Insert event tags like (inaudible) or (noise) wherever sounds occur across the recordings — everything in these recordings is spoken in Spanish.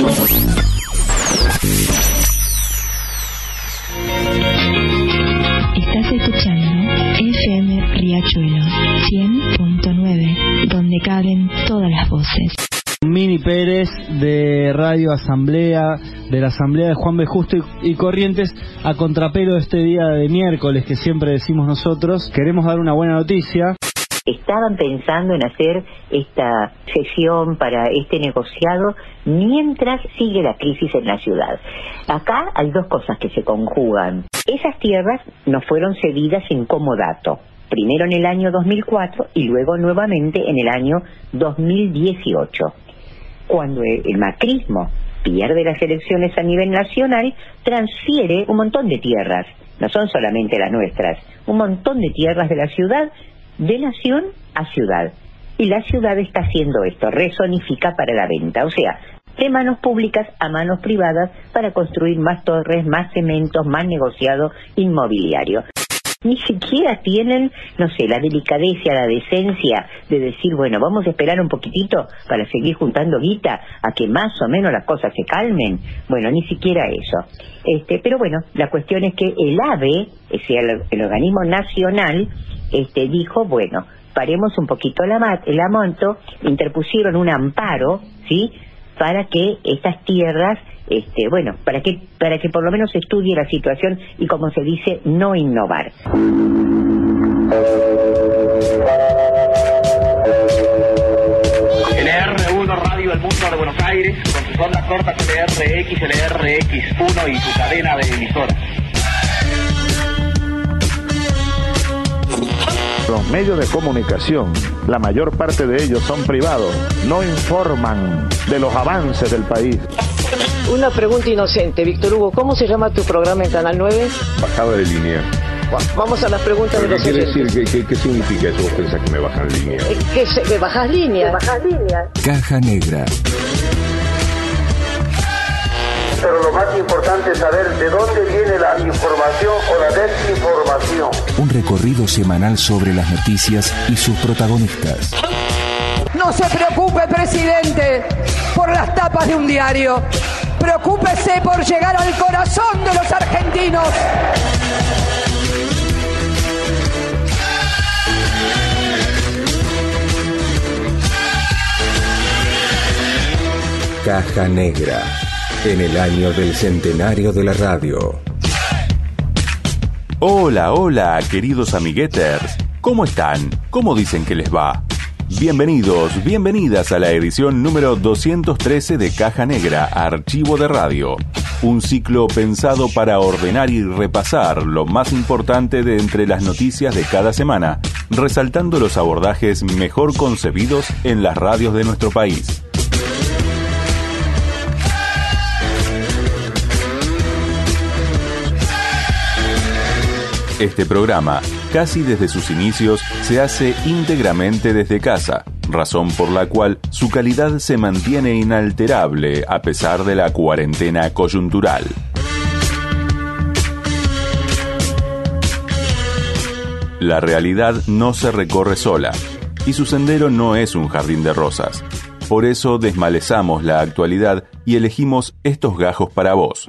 Estás escuchando FM Riachuelo 100.9, donde caben todas las voces. Mini Pérez de Radio Asamblea, de la Asamblea de Juan B. Justo y, y Corrientes, a contrapelo este día de miércoles que siempre decimos nosotros, queremos dar una buena noticia. Estaban pensando en hacer esta sesión para este negociado mientras sigue la crisis en la ciudad. Acá hay dos cosas que se conjugan. Esas tierras nos fueron cedidas en comodato, primero en el año 2004 y luego nuevamente en el año 2018. Cuando el el macrismo pierde las elecciones a nivel nacional, transfiere un montón de tierras, no son solamente las nuestras, un montón de tierras de la ciudad de nación a ciudad. Y la ciudad está haciendo esto, rezonifica para la venta, o sea, de manos públicas a manos privadas para construir más torres, más cementos, más negociado inmobiliario. Ni siquiera tienen, no sé, la delicadeza, la decencia de decir, bueno, vamos a esperar un poquitito para seguir juntando guita a que más o menos las cosas se calmen. Bueno, ni siquiera eso. Este, pero bueno, la cuestión es que el AVE, es el, el organismo nacional, este, dijo, bueno, paremos un poquito el amonto, interpusieron un amparo, ¿sí?, para que estas tierras, este, bueno, para que, para que por lo menos estudie la situación y, como se dice, no innovar. LR1 Radio El Mundo de Buenos Aires, con sus ondas cortas LRX, LRX1 y su cadena de emisoras. Los medios de comunicación, la mayor parte de ellos son privados, no informan de los avances del país. Una pregunta inocente, Víctor Hugo, ¿cómo se llama tu programa en Canal 9? Bajada de línea. Va- Vamos a las preguntas de ¿Qué los quiere decir? ¿Qué, qué, qué significa eso? Vos pensás que me bajan línea. Eh, ¿Que se- que bajas línea? Bajas línea. Caja Negra. Pero lo más importante es saber de dónde viene la información o la desinformación. Un recorrido semanal sobre las noticias y sus protagonistas. No se preocupe, presidente, por las tapas de un diario. Preocúpese por llegar al corazón de los argentinos. Caja Negra. En el año del centenario de la radio. Hola, hola, queridos amigueters. ¿Cómo están? ¿Cómo dicen que les va? Bienvenidos, bienvenidas a la edición número 213 de Caja Negra, Archivo de Radio. Un ciclo pensado para ordenar y repasar lo más importante de entre las noticias de cada semana, resaltando los abordajes mejor concebidos en las radios de nuestro país. Este programa, casi desde sus inicios, se hace íntegramente desde casa, razón por la cual su calidad se mantiene inalterable a pesar de la cuarentena coyuntural. La realidad no se recorre sola, y su sendero no es un jardín de rosas. Por eso desmalezamos la actualidad y elegimos estos gajos para vos.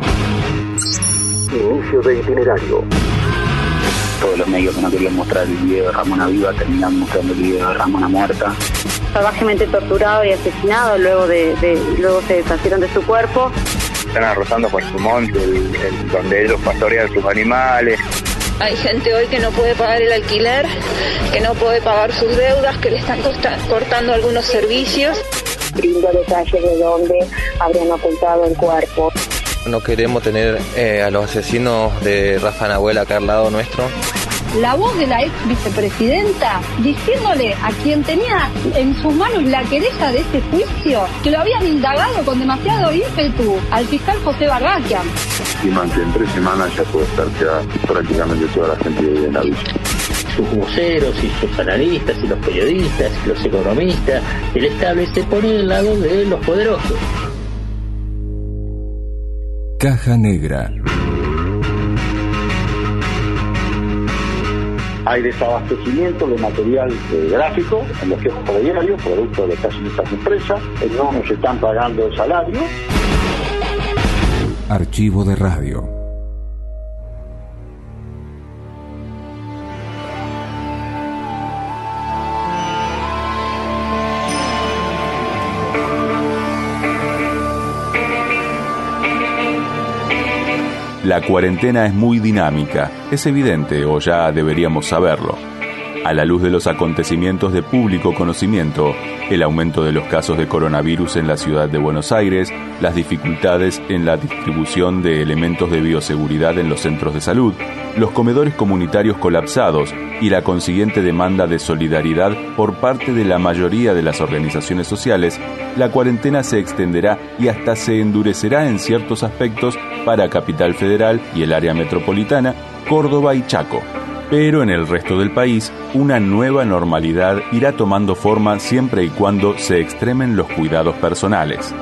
Inicio de itinerario. Todos los medios que no querían mostrar el video de Ramona viva terminan mostrando el video de Ramona muerta. salvajemente torturado y asesinado, luego de, de- luego se deshacieron de su cuerpo. Están arrozando por su monte, el- el- donde ellos pastorean sus animales. Hay gente hoy que no puede pagar el alquiler, que no puede pagar sus deudas, que le están costa- cortando algunos servicios. Brindo detalles de dónde habrían ocultado el cuerpo. No queremos tener eh, a los asesinos de Rafa Nahuel acá al lado nuestro. la voz de la ex vicepresidenta diciéndole a quien tenía en sus manos la querella de este juicio que lo habían indagado con demasiado ímpetu al fiscal José Barraquian. Estiman que en tres semanas ya puede estar ya prácticamente toda la gente en la villa. sus voceros y sus analistas y los periodistas y los economistas del estable se ponen del lado de los poderosos. Caja Negra. Hay desabastecimiento de material eh, gráfico en los de diario, producto de casi estas empresas, no nos están pagando el salario. Archivo de radio. La cuarentena es muy dinámica, es evidente o ya deberíamos saberlo. A la luz de los acontecimientos de público conocimiento, el aumento de los casos de coronavirus en la ciudad de Buenos Aires, las dificultades en la distribución de elementos de bioseguridad en los centros de salud, los comedores comunitarios colapsados y la consiguiente demanda de solidaridad por parte de la mayoría de las organizaciones sociales, la cuarentena se extenderá y hasta se endurecerá en ciertos aspectos para Capital Federal y el área metropolitana, Córdoba y Chaco. Pero en el resto del país, una nueva normalidad irá tomando forma siempre y cuando se extremen los cuidados personales.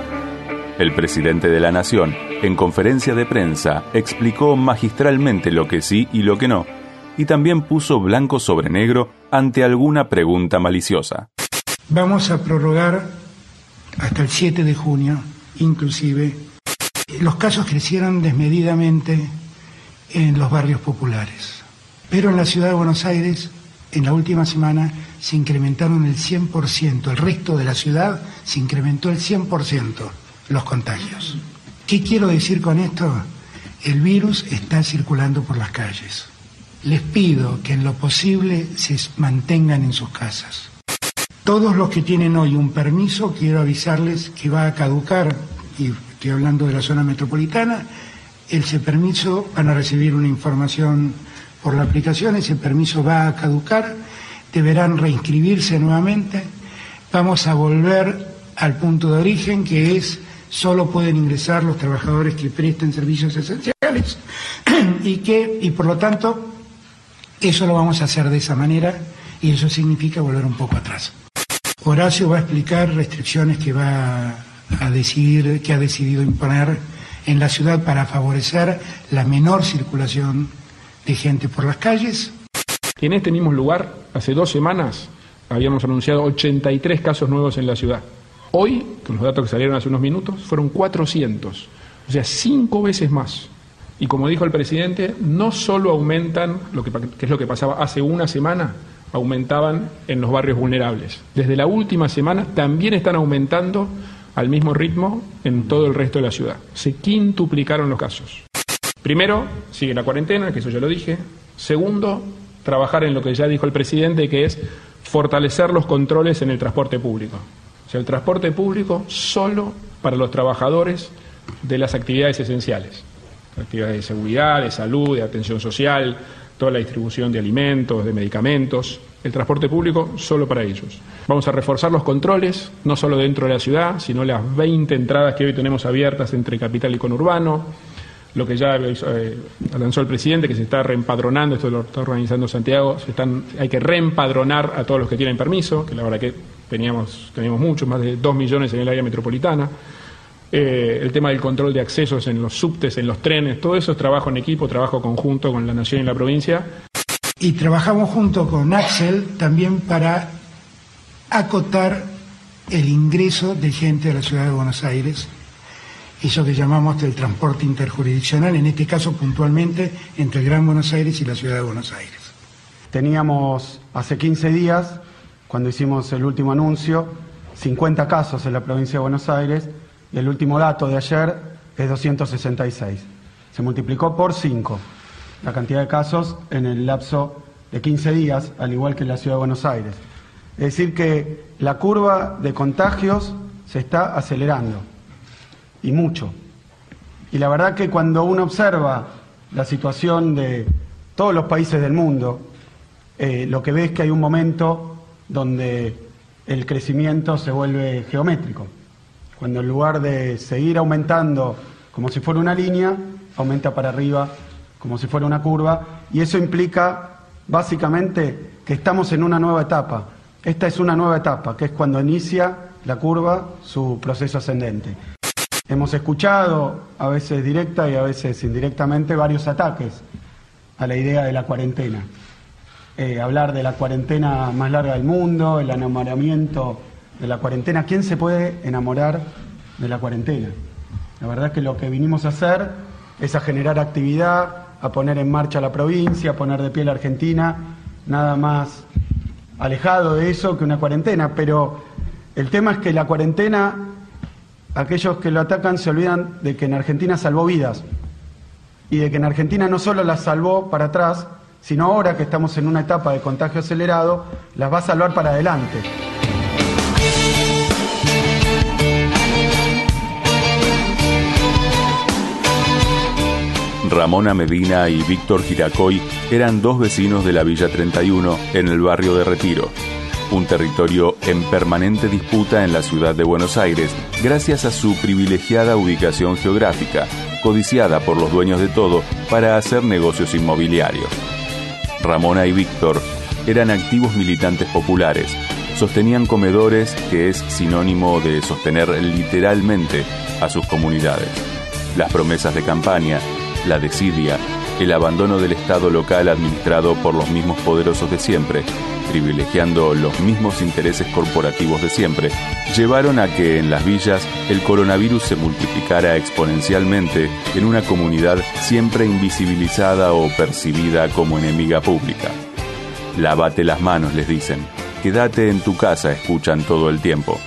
El presidente de la Nación, en conferencia de prensa, explicó magistralmente lo que sí y lo que no, y también puso blanco sobre negro ante alguna pregunta maliciosa. Vamos a prorrogar hasta el 7 de junio, inclusive. Los casos crecieron desmedidamente en los barrios populares, pero en la ciudad de Buenos Aires, en la última semana, se incrementaron el 100%, el resto de la ciudad se incrementó el 100% los contagios. ¿Qué quiero decir con esto? El virus está circulando por las calles. Les pido que en lo posible se mantengan en sus casas. Todos los que tienen hoy un permiso, quiero avisarles que va a caducar, y estoy hablando de la zona metropolitana, ese permiso van a recibir una información por la aplicación, ese permiso va a caducar, deberán reinscribirse nuevamente, vamos a volver al punto de origen que es solo pueden ingresar los trabajadores que presten servicios esenciales (clears throat) y que y por lo tanto eso lo vamos a hacer de esa manera y eso significa volver un poco atrás. Horacio va a explicar restricciones que va a decidir, que ha decidido imponer en la ciudad para favorecer la menor circulación de gente por las calles. En este mismo lugar, hace dos semanas, habíamos anunciado 83 casos nuevos en la ciudad. Hoy, con los datos que salieron hace unos minutos, fueron 400, o sea, cinco veces más. Y como dijo el presidente, no solo aumentan, lo que, que, es lo que pasaba hace una semana, aumentaban en los barrios vulnerables. Desde la última semana también están aumentando al mismo ritmo en todo el resto de la ciudad. Se quintuplicaron los casos. Primero, sigue la cuarentena, que eso ya lo dije. Segundo, trabajar en lo que ya dijo el presidente, que es fortalecer los controles en el transporte público. O sea, el transporte público solo para los trabajadores de las actividades esenciales. Actividades de seguridad, de salud, de atención social, toda la distribución de alimentos, de medicamentos. El transporte público solo para ellos. Vamos a reforzar los controles, no solo dentro de la ciudad, sino las 20 entradas que hoy tenemos abiertas entre capital y conurbano. Lo que ya eh, lanzó el presidente, que se está reempadronando, esto lo está organizando Santiago, se están, hay que reempadronar a todos los que tienen permiso, que la verdad que teníamos, teníamos muchos, más de 2 millones en el área metropolitana. Eh, el tema del control de accesos en los subtes, en los trenes, todo eso es trabajo en equipo, trabajo conjunto con la Nación y la provincia. Y trabajamos junto con Axel también para acotar el ingreso de gente a la ciudad de Buenos Aires, eso que llamamos del transporte interjurisdiccional, en este caso puntualmente entre el Gran Buenos Aires y la ciudad de Buenos Aires. Teníamos hace 15 días cuando hicimos el último anuncio, 50 casos en la provincia de Buenos Aires y el último dato de ayer es 266. Se multiplicó por 5 la cantidad de casos en el lapso de 15 días, al igual que en la ciudad de Buenos Aires. Es decir, que la curva de contagios se está acelerando, y mucho. Y la verdad que cuando uno observa la situación de todos los países del mundo, eh, lo que ve es que hay un momento donde el crecimiento se vuelve geométrico. Cuando en lugar de seguir aumentando como si fuera una línea, aumenta para arriba como si fuera una curva, y eso implica básicamente que estamos en una nueva etapa. Esta es una nueva etapa, que es cuando inicia la curva su proceso ascendente. Hemos escuchado, a veces directa y a veces indirectamente, varios ataques a la idea de la cuarentena. eh, hablar de la cuarentena más larga del mundo, el enamoramiento de la cuarentena. ¿Quién se puede enamorar de la cuarentena? La verdad es que lo que vinimos a hacer es a generar actividad, a poner en marcha la provincia, a poner de pie la Argentina, nada más alejado de eso que una cuarentena. Pero el tema es que la cuarentena, aquellos que lo atacan se olvidan de que en Argentina salvó vidas y de que en Argentina no solo las salvó para atrás, sino ahora que estamos en una etapa de contagio acelerado, las va a salvar para adelante. Ramona Medina y Víctor Giracoy eran dos vecinos de la Villa 31 en el barrio de Retiro, un territorio en permanente disputa en la ciudad de Buenos Aires gracias a su privilegiada ubicación geográfica, codiciada por los dueños de todo para hacer negocios inmobiliarios. Ramona y Víctor eran activos militantes populares, sostenían comedores que es sinónimo de sostener literalmente a sus comunidades. Las promesas de campaña, la desidia, el abandono del Estado local administrado por los mismos poderosos de siempre, privilegiando los mismos intereses corporativos de siempre, llevaron a que en las villas el coronavirus se multiplicara exponencialmente en una comunidad siempre invisibilizada o percibida como enemiga pública. Lávate las manos, les dicen. Quédate en tu casa, escuchan todo el tiempo.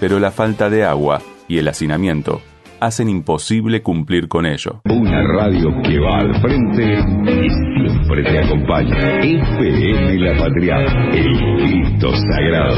Pero la falta de agua y el hacinamiento hacen imposible cumplir con ello. Una radio que va al frente y siempre te acompaña. FM La Patria, el Cristo Sagrado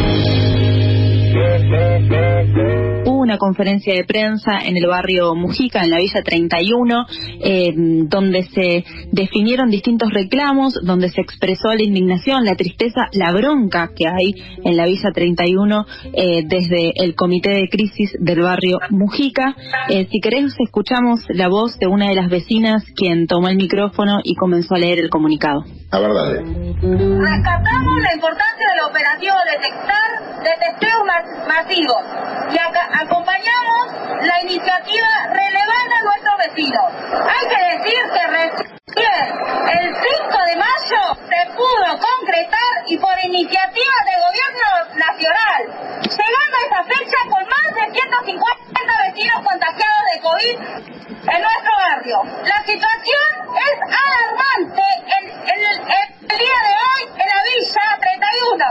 una conferencia de prensa en el barrio Mujica, en la Villa 31, eh, donde se definieron distintos reclamos, donde se expresó la indignación, la tristeza, la bronca que hay en la Villa 31 eh, desde el comité de crisis del barrio Mujica. Eh, si querés, escuchamos la voz de una de las vecinas quien tomó el micrófono y comenzó a leer el comunicado. La verdad. Rescatamos la importancia del operativo detectar de testeo masivos y acompañamos la iniciativa relevando a nuestros vecinos. Hay que decir que recién el 5 de mayo se pudo concretar y por iniciativa del gobierno nacional, llegando a esta fecha con más de 150 vecinos contagiados de COVID en nuestro barrio. La situación es alarmante en, el, el día de hoy en la Villa 31.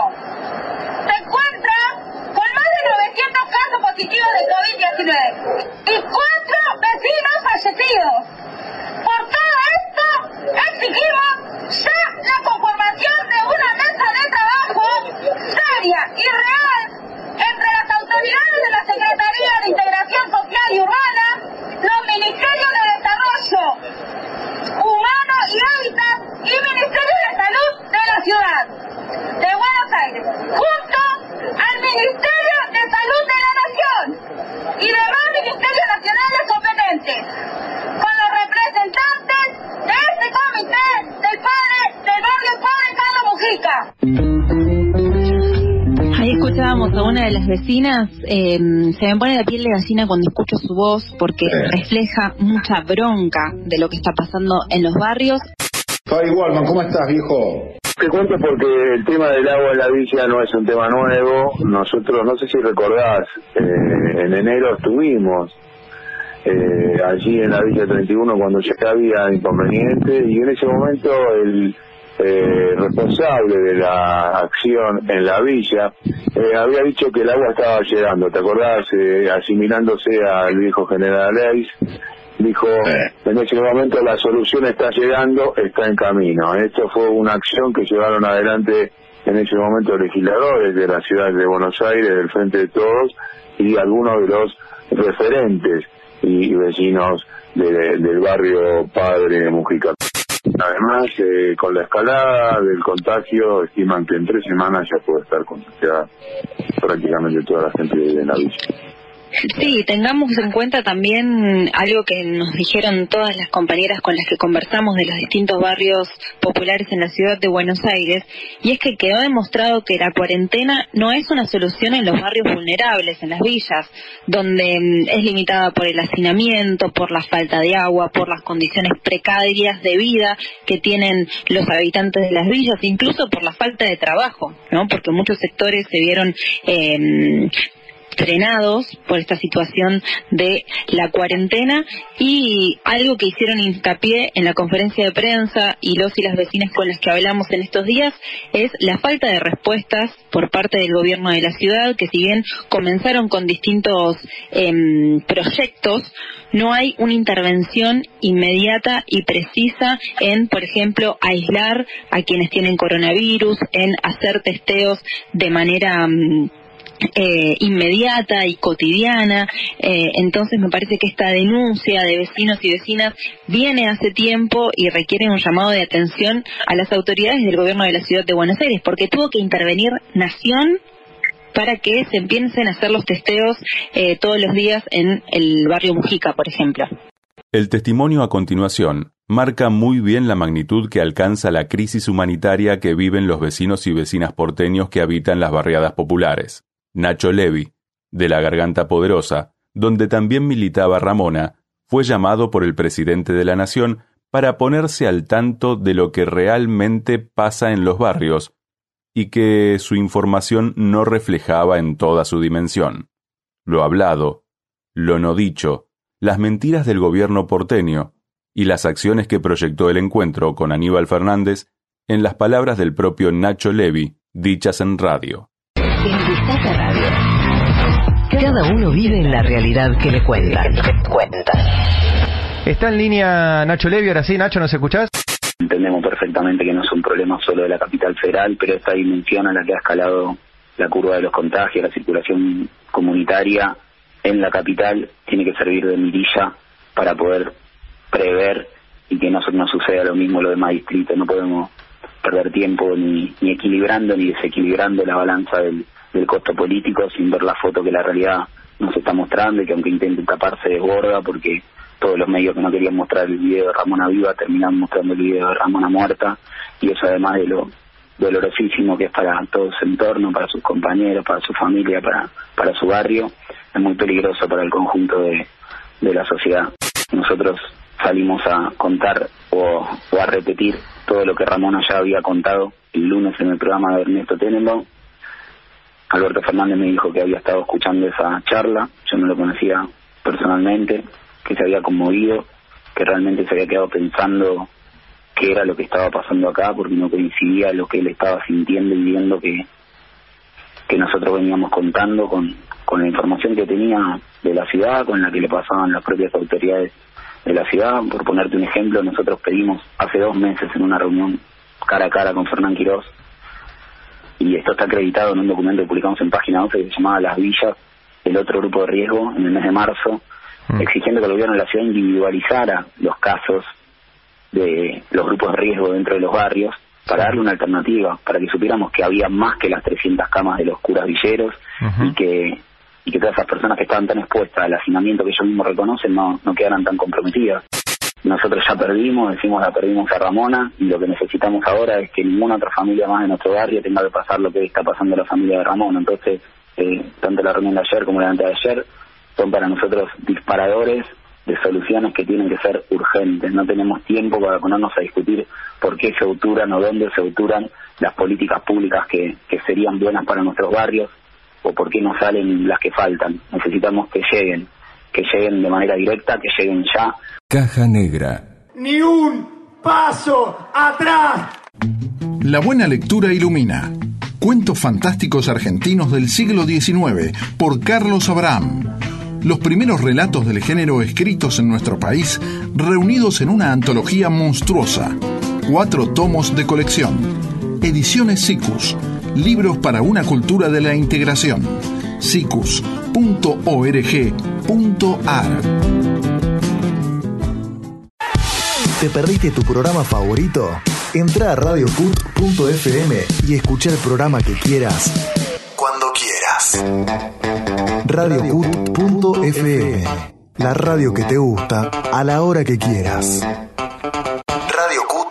Se encuentra con más de 900 casos positivos de COVID-19 y cuatro vecinos fallecidos. Por todo esto, exigimos ya la conformación de una mesa de trabajo seria y real entre las autoridades de la Secretaría de Integración Social y Urbana, los Ministerios de Desarrollo Humano y Hábitat y Ministerio de Salud de la ciudad de Buenos Aires, junto al Ministerio de Salud de la Nación y demás ministerios nacionales competentes, con los representantes de este comité del padre del barrio Padre Carlos Mujica. Ahí escuchábamos a una de las vecinas, eh, se me pone la piel de gallina cuando escucho su voz porque refleja mucha bronca de lo que está pasando en los barrios. Fabi ¿cómo estás, viejo? Te cuento porque el tema del agua en la villa no es un tema nuevo. Nosotros, no sé si recordás, eh, en enero estuvimos eh, allí en la Villa 31 cuando ya había inconveniente y en ese momento el eh, responsable de la acción en la villa eh, había dicho que el agua estaba llegando, ¿te acordás? Eh, asimilándose al viejo general Leis, dijo en ese momento la solución está llegando, está en camino. Esto fue una acción que llevaron adelante en ese momento legisladores de la ciudad de Buenos Aires, del Frente de Todos, y algunos de los referentes y vecinos de- del barrio Padre Mujica. Además, eh, con la escalada del contagio, estiman que en tres semanas ya puede estar contagiada prácticamente toda la gente de la villa. Sí, tengamos en cuenta también algo que nos dijeron todas las compañeras con las que conversamos de los distintos barrios populares en la ciudad de Buenos Aires, y es que quedó demostrado que la cuarentena no es una solución en los barrios vulnerables, en las villas, donde mm, es limitada por el hacinamiento, por la falta de agua, por las condiciones precarias de vida que tienen los habitantes de las villas, incluso por la falta de trabajo, ¿no? Porque muchos sectores se vieron eh, frenados por esta situación de la cuarentena y algo que hicieron hincapié en la conferencia de prensa y los y las vecinas con las que hablamos en estos días es la falta de respuestas por parte del gobierno de la ciudad que si bien comenzaron con distintos em, proyectos no hay una intervención inmediata y precisa en, por ejemplo, aislar a quienes tienen coronavirus, en hacer testeos de manera mm, eh, inmediata y cotidiana. Eh, entonces me parece que esta denuncia de vecinos y vecinas viene hace tiempo y requiere un llamado de atención a las autoridades del gobierno de la ciudad de Buenos Aires, porque tuvo que intervenir Nación para que se empiecen a hacer los testeos eh, todos los días en el barrio Mujica, por ejemplo. El testimonio a continuación marca muy bien la magnitud que alcanza la crisis humanitaria que viven los vecinos y vecinas porteños que habitan las barriadas populares. Nacho Levi, de la Garganta Poderosa, donde también militaba Ramona, fue llamado por el presidente de la Nación para ponerse al tanto de lo que realmente pasa en los barrios y que su información no reflejaba en toda su dimensión. Lo hablado, lo no dicho, las mentiras del gobierno porteño y las acciones que proyectó el encuentro con Aníbal Fernández en las palabras del propio Nacho Levi, dichas en radio. Cada uno vive en la realidad que le cuentan. Está en línea Nacho Levi, ahora sí, Nacho, ¿nos escuchás? Entendemos perfectamente que no es un problema solo de la capital federal, pero esta dimensión a la que ha escalado la curva de los contagios, la circulación comunitaria en la capital, tiene que servir de mirilla para poder prever y que no, no suceda lo mismo en los demás distritos. No podemos perder tiempo ni, ni equilibrando ni desequilibrando la balanza del, del costo político sin ver la foto que la realidad nos está mostrando y que aunque intenten taparse desborda porque todos los medios que no querían mostrar el video de Ramona viva terminan mostrando el video de Ramona muerta y eso además de lo dolorosísimo que es para todo su entorno, para sus compañeros, para su familia, para, para su barrio, es muy peligroso para el conjunto de, de la sociedad. Nosotros salimos a contar o, o, a repetir todo lo que Ramona ya había contado el lunes en el programa de Ernesto Tenenbaum Alberto Fernández me dijo que había estado escuchando esa charla, yo no lo conocía personalmente, que se había conmovido, que realmente se había quedado pensando qué era lo que estaba pasando acá, porque no coincidía lo que él estaba sintiendo y viendo que, que nosotros veníamos contando con, con la información que tenía de la ciudad, con la que le pasaban las propias autoridades de la ciudad. Por ponerte un ejemplo, nosotros pedimos hace dos meses en una reunión cara a cara con Fernán Quirós y esto está acreditado en un documento que publicamos en página 11 que se llamaba Las Villas, el otro grupo de riesgo, en el mes de marzo, mm. exigiendo que el gobierno de la ciudad individualizara los casos de los grupos de riesgo dentro de los barrios para darle una alternativa, para que supiéramos que había más que las 300 camas de los curas villeros y que y que todas esas personas que estaban tan expuestas al hacinamiento que ellos mismos reconocen no, no quedaran tan comprometidas nosotros ya perdimos, decimos la perdimos a Ramona y lo que necesitamos ahora es que ninguna otra familia más de nuestro barrio tenga que pasar lo que está pasando a la familia de Ramona. Entonces, eh, tanto la reunión de ayer como la de ayer son para nosotros disparadores de soluciones que tienen que ser urgentes. No tenemos tiempo para ponernos a discutir por qué se auturan o dónde se auturan las políticas públicas que, que serían buenas para nuestros barrios o por qué no salen las que faltan. Necesitamos que lleguen que lleguen de manera directa, que lleguen ya. Caja Negra. Ni un paso atrás. La buena lectura ilumina. Cuentos fantásticos argentinos del siglo XIX por Carlos Abraham. Los primeros relatos del género escritos en nuestro país, reunidos en una antología monstruosa. Cuatro tomos de colección. Ediciones SICUS. Libros para una cultura de la integración. SICUS.org ¿Te perdiste tu programa favorito? Entra a radiocut.fm y escucha el programa que quieras cuando quieras. radiocut.fm. La radio que te gusta a la hora que quieras. radiocut.fm.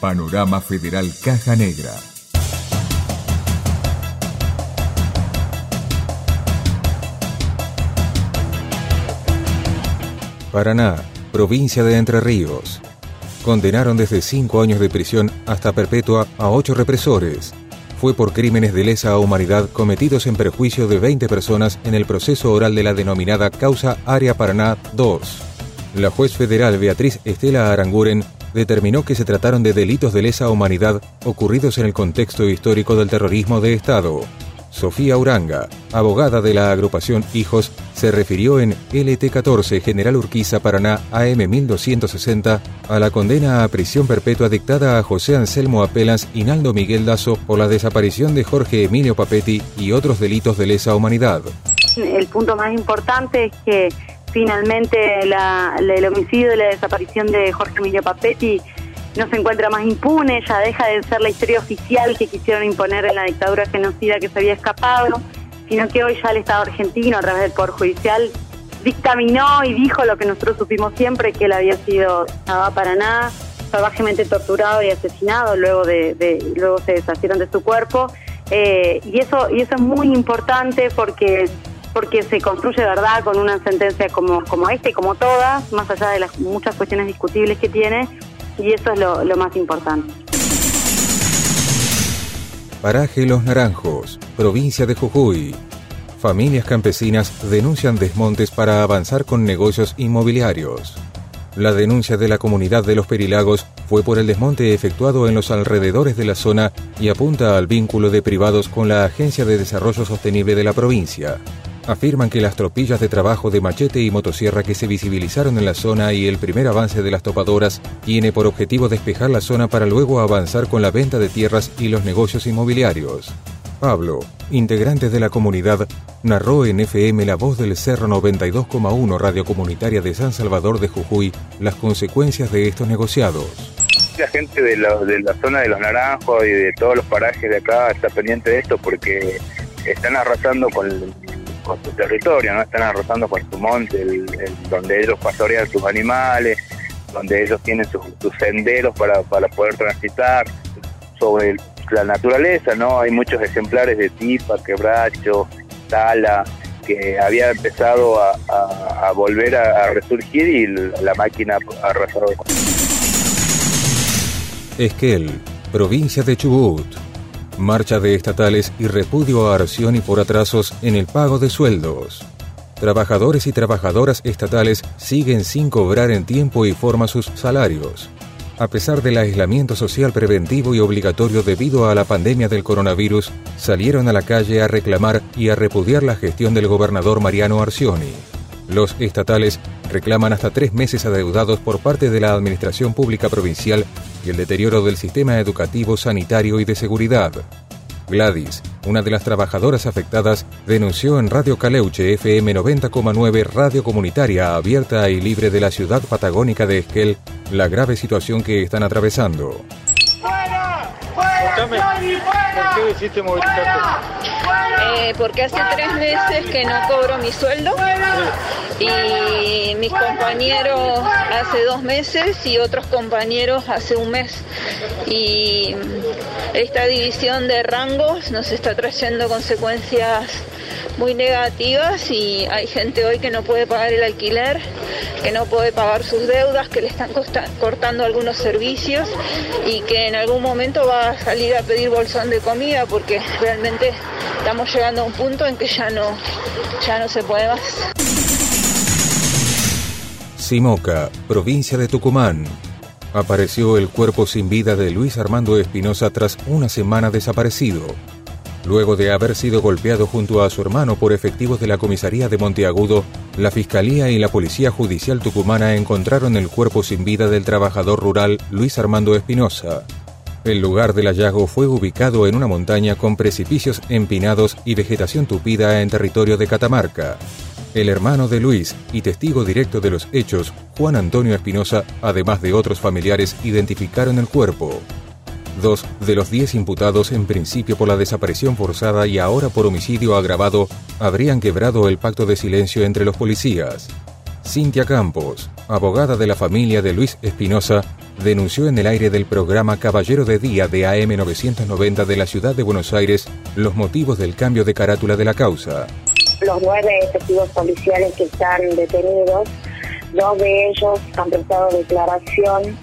Panorama Federal Caja Negra. Paraná, provincia de Entre Ríos. Condenaron desde cinco años de prisión hasta perpetua a ocho represores. Fue por crímenes de lesa humanidad cometidos en perjuicio de 20 personas en el proceso oral de la denominada Causa Área Paraná 2. La juez federal Beatriz Estela Aranguren determinó que se trataron de delitos de lesa humanidad ocurridos en el contexto histórico del terrorismo de Estado. Sofía Uranga, abogada de la agrupación Hijos, se refirió en LT14 General Urquiza Paraná AM 1260 a la condena a prisión perpetua dictada a José Anselmo Apelas y Naldo Miguel Dazo por la desaparición de Jorge Emilio Papetti y otros delitos de lesa humanidad. El punto más importante es que finalmente la, el homicidio y la desaparición de Jorge Emilio Papetti no se encuentra más impune, ya deja de ser la historia oficial que quisieron imponer en la dictadura genocida que se había escapado, sino que hoy ya el Estado argentino, a través del Poder Judicial, dictaminó y dijo lo que nosotros supimos siempre, que él había sido para Paraná, salvajemente torturado y asesinado, luego de, luego se deshacieron de su cuerpo. Eh, y eso y eso es muy importante porque porque se construye verdad con una sentencia como como esta y como todas, más allá de las muchas cuestiones discutibles que tiene, y eso es lo, lo más importante. Paraje Los Naranjos, provincia de Jujuy. Familias campesinas denuncian desmontes para avanzar con negocios inmobiliarios. La denuncia de la comunidad de los Perilagos fue por el desmonte efectuado en los alrededores de la zona y apunta al vínculo de privados con la Agencia de Desarrollo Sostenible de la provincia afirman que las tropillas de trabajo de machete y motosierra que se visibilizaron en la zona y el primer avance de las topadoras tiene por objetivo despejar la zona para luego avanzar con la venta de tierras y los negocios inmobiliarios. Pablo, integrante de la comunidad, narró en FM La Voz del Cerro 92,1 Radio Comunitaria de San Salvador de Jujuy las consecuencias de estos negociados. La gente de la, de la zona de los Naranjos y de todos los parajes de acá está pendiente de esto porque están arrasando con su territorio, no están arrasando con su monte, el, donde ellos pastorean sus animales, donde ellos tienen sus, senderos para, para poder transitar, sobre la naturaleza, ¿no? Hay muchos ejemplares de tipa, quebracho, tala, que había empezado a, volver a, resurgir y la máquina arrasado. Esquel, provincia de Chubut marcha de estatales y repudio a Arcioni por atrasos en el pago de sueldos. Trabajadores y trabajadoras estatales siguen sin cobrar en tiempo y forma sus salarios. A pesar del aislamiento social preventivo y obligatorio debido a la pandemia del coronavirus, salieron a la calle a reclamar y a repudiar la gestión del gobernador Mariano Arcioni. Los estatales reclaman hasta tres meses adeudados por parte de la Administración Pública Provincial y el deterioro del sistema educativo, sanitario y de seguridad. Gladys, una de las trabajadoras afectadas, denunció en Radio Caleuche FM 90,9 Radio Comunitaria abierta y libre de la ciudad patagónica de Esquel la grave situación que están atravesando. ¿por qué decidiste eh, porque hace tres meses que no cobro mi sueldo y mis compañeros hace dos meses y otros compañeros hace un mes. Y esta división de rangos nos está trayendo consecuencias muy negativas y hay gente hoy que no puede pagar el alquiler, que no puede pagar sus deudas, que le están cortando algunos servicios y que en algún momento va a salir a pedir bolsón de comida porque realmente estamos llegando a un punto en que ya no, ya no se puede más. Simoca, provincia de Tucumán. Apareció el cuerpo sin vida de Luis Armando Espinosa tras una semana desaparecido. Luego de haber sido golpeado junto a su hermano por efectivos de la comisaría de Monteagudo, la Fiscalía y la Policía Judicial Tucumana encontraron el cuerpo sin vida del trabajador rural Luis Armando Espinosa. El lugar del hallazgo fue ubicado en una montaña con precipicios empinados y vegetación tupida en territorio de Catamarca. El hermano de Luis y testigo directo de los hechos, Juan Antonio Espinosa, además de otros familiares, identificaron el cuerpo. Dos de los diez imputados, en principio por la desaparición forzada y ahora por homicidio agravado, habrían quebrado el pacto de silencio entre los policías. Cintia Campos, abogada de la familia de Luis Espinosa, denunció en el aire del programa Caballero de Día de AM 990 de la ciudad de Buenos Aires los motivos del cambio de carátula de la causa. Los nueve efectivos policiales que están detenidos, dos de ellos han prestado declaración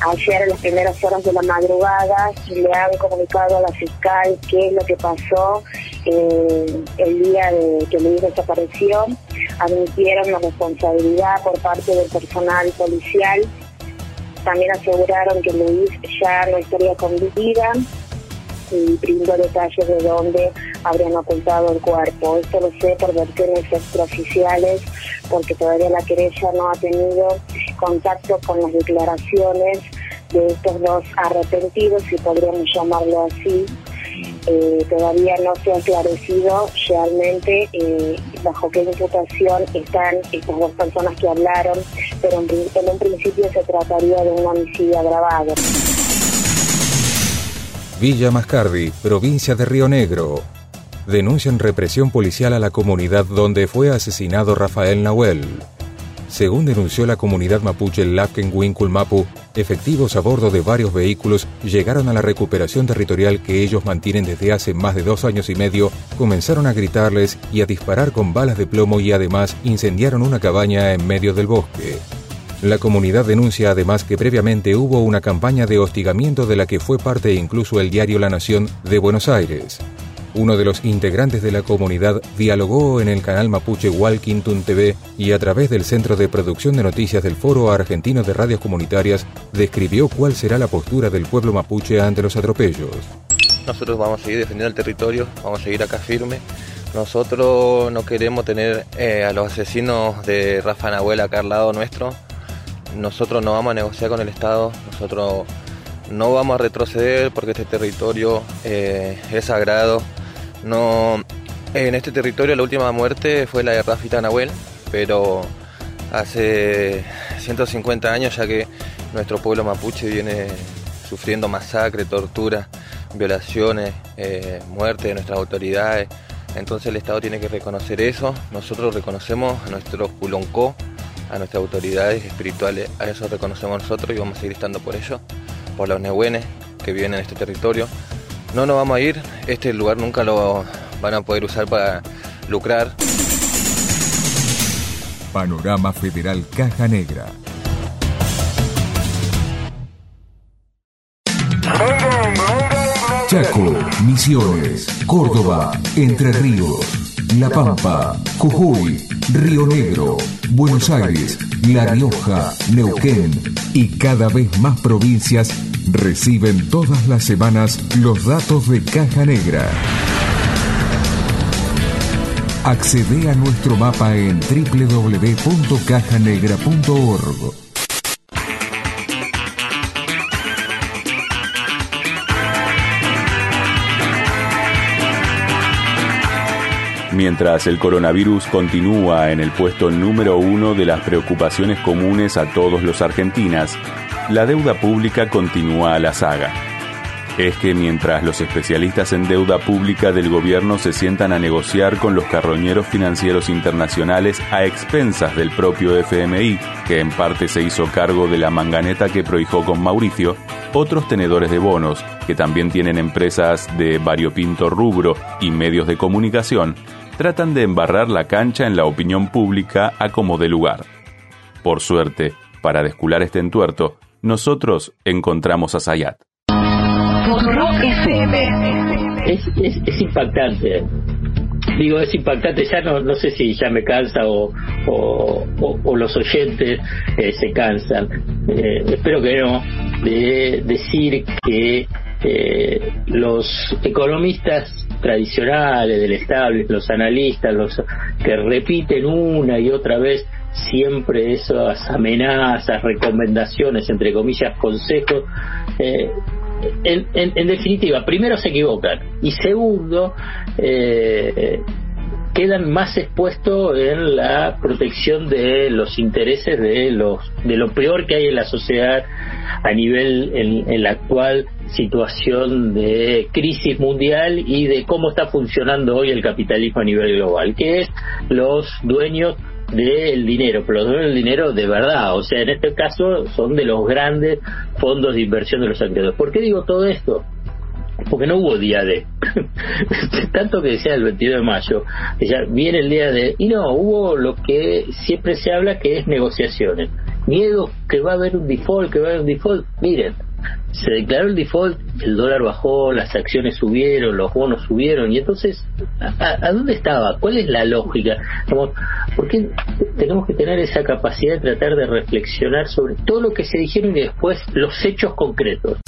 ayer en las primeras horas de la madrugada le han comunicado a la fiscal qué es lo que pasó eh, el día de que Luis desapareció. Admitieron la responsabilidad por parte del personal policial. También aseguraron que Luis ya no estaría con vida y brindó detalles de dónde habrían ocultado el cuerpo. Esto lo sé por versiones extraoficiales, porque todavía la querella no ha tenido contacto con las declaraciones de estos dos arrepentidos, si podríamos llamarlo así. Eh, todavía no se ha esclarecido realmente eh, bajo qué imputación están estas dos personas que hablaron, pero en, en un principio se trataría de un homicidio agravado. Villa Mascardi, provincia de Río Negro. Denuncian represión policial a la comunidad donde fue asesinado Rafael Nahuel. Según denunció la comunidad mapuche Lapken Mapu, efectivos a bordo de varios vehículos llegaron a la recuperación territorial que ellos mantienen desde hace más de dos años y medio, comenzaron a gritarles y a disparar con balas de plomo y además incendiaron una cabaña en medio del bosque. La comunidad denuncia además que previamente hubo una campaña de hostigamiento de la que fue parte incluso el diario La Nación de Buenos Aires. Uno de los integrantes de la comunidad dialogó en el canal mapuche Walkington TV y a través del Centro de Producción de Noticias del Foro Argentino de Radios Comunitarias describió cuál será la postura del pueblo mapuche ante los atropellos. Nosotros vamos a seguir defendiendo el territorio, vamos a seguir acá firme. Nosotros no queremos tener eh, a los asesinos de Rafa Nahuel acá al lado nuestro. Nosotros no vamos a negociar con el Estado, nosotros no vamos a retroceder porque este territorio eh, es sagrado no, en este territorio la última muerte fue la de Rafita Nahuel, pero hace 150 años ya que nuestro pueblo mapuche viene sufriendo masacre, tortura, violaciones, eh, muerte de nuestras autoridades. Entonces el Estado tiene que reconocer eso. Nosotros reconocemos a nuestros culoncó, a nuestras autoridades espirituales, a eso reconocemos nosotros y vamos a seguir estando por ello, por los nehuenes que viven en este territorio. No nos vamos a ir, este lugar nunca lo van a poder usar para lucrar. Panorama Federal Caja Negra. Chaco, Misiones, Córdoba, Entre Ríos, La Pampa, Jujuy, Río Negro, Buenos Aires, La Rioja, Neuquén y cada vez más provincias Reciben todas las semanas los datos de Caja Negra. Accede a nuestro mapa en www.cajanegra.org. Mientras el coronavirus continúa en el puesto número uno de las preocupaciones comunes a todos los argentinas, la deuda pública continúa a la saga. Es que mientras los especialistas en deuda pública del gobierno se sientan a negociar con los carroñeros financieros internacionales a expensas del propio FMI, que en parte se hizo cargo de la manganeta que prohijó con Mauricio, otros tenedores de bonos, que también tienen empresas de variopinto rubro y medios de comunicación, tratan de embarrar la cancha en la opinión pública a como de lugar. Por suerte, para descular este entuerto, nosotros encontramos a Sayat. Es, es, impactante. Digo, es impactante, ya no, no sé si ya me cansa o, o, los oyentes eh, se cansan. Eh, espero que no, de decir que eh, los economistas tradicionales del estable, los analistas, los que repiten una y otra vez siempre esas amenazas, recomendaciones, entre comillas, consejos, eh, en, definitiva, primero se equivocan y segundo, eh, quedan más expuestos en la protección de los intereses de los de lo peor que hay en la sociedad a nivel en, la actual situación de crisis mundial y de cómo está funcionando hoy el capitalismo a nivel global, que es los dueños del dinero, pero los dueños del dinero de verdad, o sea, en este caso son de los grandes fondos de inversión de los acreedores. ¿Por qué digo todo esto? Porque no hubo día de (laughs) tanto que decía el 22 de mayo ya viene el día de y no hubo lo que siempre se habla que es negociaciones miedo que va a haber un default que va a haber un default miren se declaró el default, el dólar bajó, las acciones subieron, los bonos subieron, y entonces, ¿a, dónde estaba? ¿Cuál es la lógica? ¿Por qué tenemos que tener esa capacidad de tratar de reflexionar sobre todo lo que se dijeron y después los hechos concretos?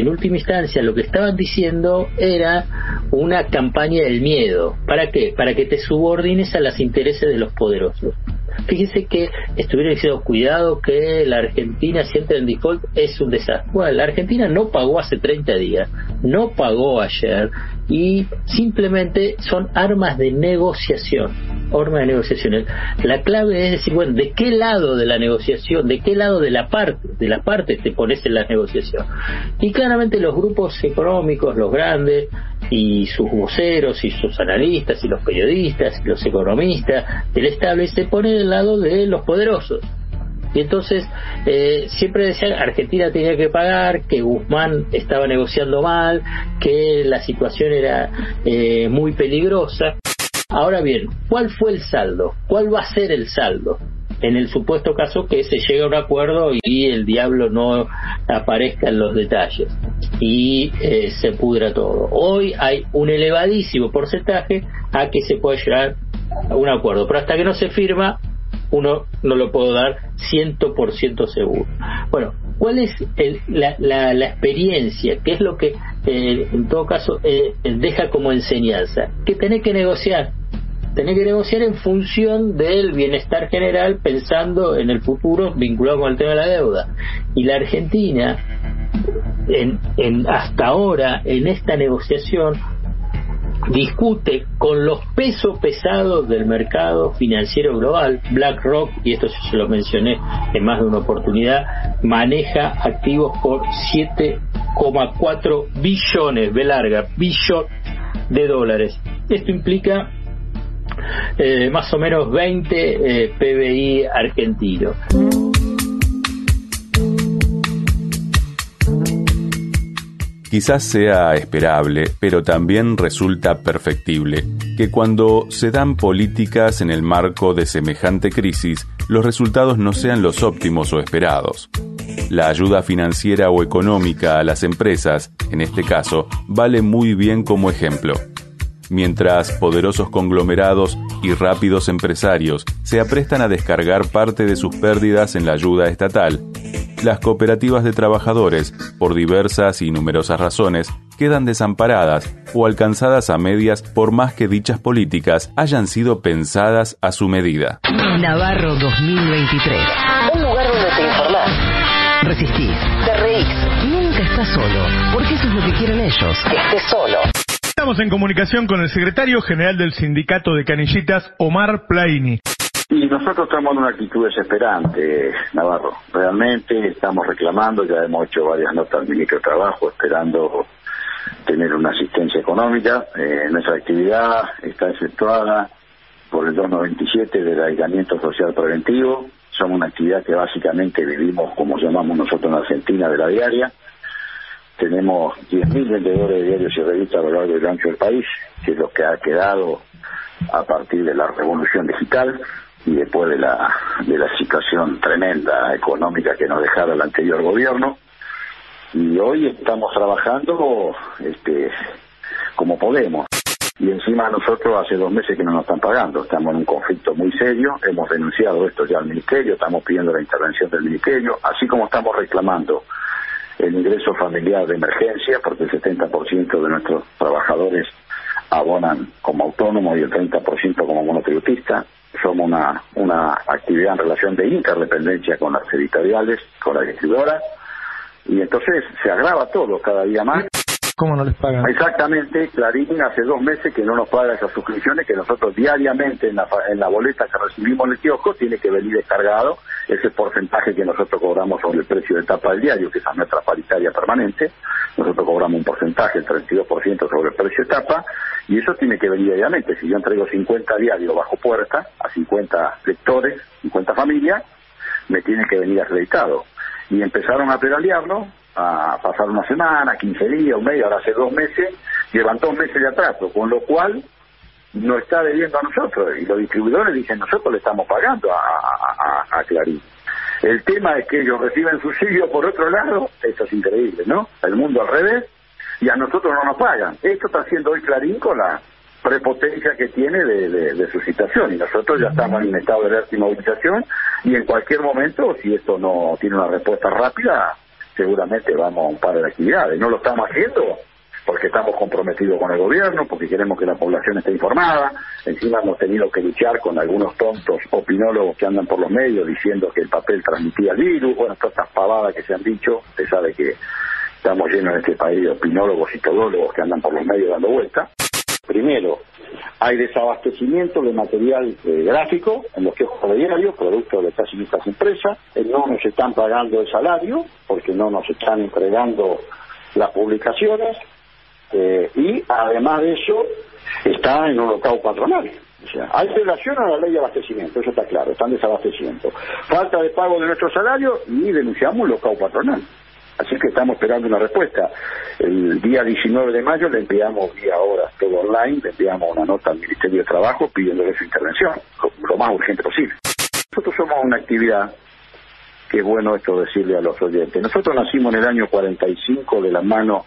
En última instancia lo que estaban diciendo era una campaña del miedo. ¿Para qué? Para que te subordines a los intereses de los poderosos. Fíjese que estuvieron diciendo, cuidado que la Argentina si entra en default es un desastre. Bueno, la Argentina no pagó hace 30 días, no pagó ayer y simplemente son armas de negociación. Armas de negociación. La clave es decir, bueno, ¿de qué lado de la negociación, de qué lado de la parte, de la parte te pones en la negociación? Y claramente los grupos económicos, los grandes, y sus voceros y sus analistas y los periodistas y los economistas del estable se ponen del lado de los poderosos. Y entonces eh, siempre decían Argentina tenía que pagar, que Guzmán estaba negociando mal, que la situación era eh, muy peligrosa. Ahora bien, ¿cuál fue el saldo? ¿Cuál va a ser el saldo? en el supuesto caso que se llegue a un acuerdo y el diablo no aparezca en los detalles y eh, se pudra todo. Hoy hay un elevadísimo porcentaje a que se puede llegar a un acuerdo, pero hasta que no se firma uno no lo puedo dar 100% seguro. Bueno, ¿cuál es la, la, experiencia? ¿Qué es lo que eh, en todo caso eh, deja como enseñanza? Que tenés que negociar tenés que negociar en función del bienestar general pensando en el futuro vinculado con el tema de la deuda. Y la Argentina, en, en, hasta ahora, en esta negociación, discute con los pesos pesados del mercado financiero global. BlackRock, y esto se lo mencioné en más de una oportunidad, maneja activos por 7,4 billones, de larga, billón de dólares. Esto implica eh, más o menos 20 eh, PBI argentinos. Quizás sea esperable, pero también resulta perfectible, que cuando se dan políticas en el marco de semejante crisis, los resultados no sean los óptimos o esperados. La ayuda financiera o económica a las empresas, en este caso, vale muy bien como ejemplo mientras poderosos conglomerados y rápidos empresarios se aprestan a descargar parte de sus pérdidas en la ayuda estatal, las cooperativas de trabajadores, por diversas y numerosas razones, quedan desamparadas o alcanzadas a medias por más que dichas políticas hayan sido pensadas a su medida. Navarro 2023. Un lugar donde te informás, resistís, te reís, nunca estás solo, porque eso es lo que quieren ellos, que estés solo. Estamos en comunicación con el secretario general del sindicato de canillitas, Omar Plaini. Y nosotros estamos en una actitud desesperante, Navarro. Realmente estamos reclamando, ya hemos hecho varias notas de microtrabajo esperando tener una asistencia económica. Eh, nuestra actividad está efectuada por el 297 del aislamiento social preventivo. Somos una actividad que básicamente vivimos, como llamamos nosotros en Argentina, de la diaria tenemos 10.000 vendedores de diarios y revistas a lo largo y ancho del país, que es lo que ha quedado a partir de la revolución digital y después de la, de la situación tremenda económica que nos dejara el anterior gobierno. Y hoy estamos trabajando este, como podemos. Y encima nosotros hace dos meses que no nos están pagando. Estamos en un conflicto muy serio. Hemos denunciado esto ya al Ministerio. Estamos pidiendo la intervención del Ministerio. Así como estamos reclamando el ingreso familiar de emergencia, porque el 70% de nuestros trabajadores abonan como autónomos y el 30% como monotributista. Somos una, una actividad en relación de interdependencia con las editoriales, con la distribuidora, y entonces se agrava todo cada día más. ¿Cómo no les pagan? Exactamente, Clarín hace dos meses que no nos paga esas suscripciones que nosotros diariamente en la, en la boleta que recibimos en el kiosco tiene que venir descargado ese porcentaje que nosotros cobramos sobre el precio de tapa del diario, que es nuestra paritaria permanente. Nosotros cobramos un porcentaje, el 32% sobre el precio de tapa, y eso tiene que venir diariamente. Si yo entrego 50 diarios bajo puerta a 50 lectores, 50 familias, me tiene que venir acreditado. Y empezaron a pedalearlo, a pasar una semana, 15 días, un mes, ahora hace dos meses, llevan dos meses de atraso, con lo cual no está debiendo a nosotros. Y los distribuidores dicen, nosotros le estamos pagando a, Clarín. El tema es que ellos reciben subsidio por otro lado, eso es increíble, ¿no? El mundo al revés, y a nosotros no nos pagan. Esto está haciendo hoy Clarín con la prepotencia que tiene de, su situación y nosotros ya estamos en estado de alerta y movilización y en cualquier momento si esto no tiene una respuesta rápida seguramente vamos a un par de actividades. No lo estamos haciendo porque estamos comprometidos con el gobierno porque queremos que la población esté informada. Encima hemos tenido que luchar con algunos tontos opinólogos que andan por los medios diciendo que el papel transmitía el virus. Bueno todas estas pavadas que se han dicho usted sabe que estamos llenos en este país de opinólogos y todólogos que andan por los medios dando vueltas Primero, hay desabastecimiento de material eh, gráfico en los kioscos de diario, producto de casi estas empresas. Eh, no nos están pagando el salario porque no nos están entregando las publicaciones. eh, y además de eso, está en un local patronal. O sea, hay violación a la ley de abastecimiento, eso está claro, están desabasteciendo. Falta de pago de nuestro salario y denunciamos un local patronal. Así que estamos esperando una respuesta. El día 19 de mayo le enviamos vía horas todo online, le enviamos una nota al Ministerio de Trabajo pidiéndole su intervención, lo, más urgente posible. Nosotros somos una actividad, que es bueno esto decirle a los oyentes. Nosotros nacimos en el año 45 de la mano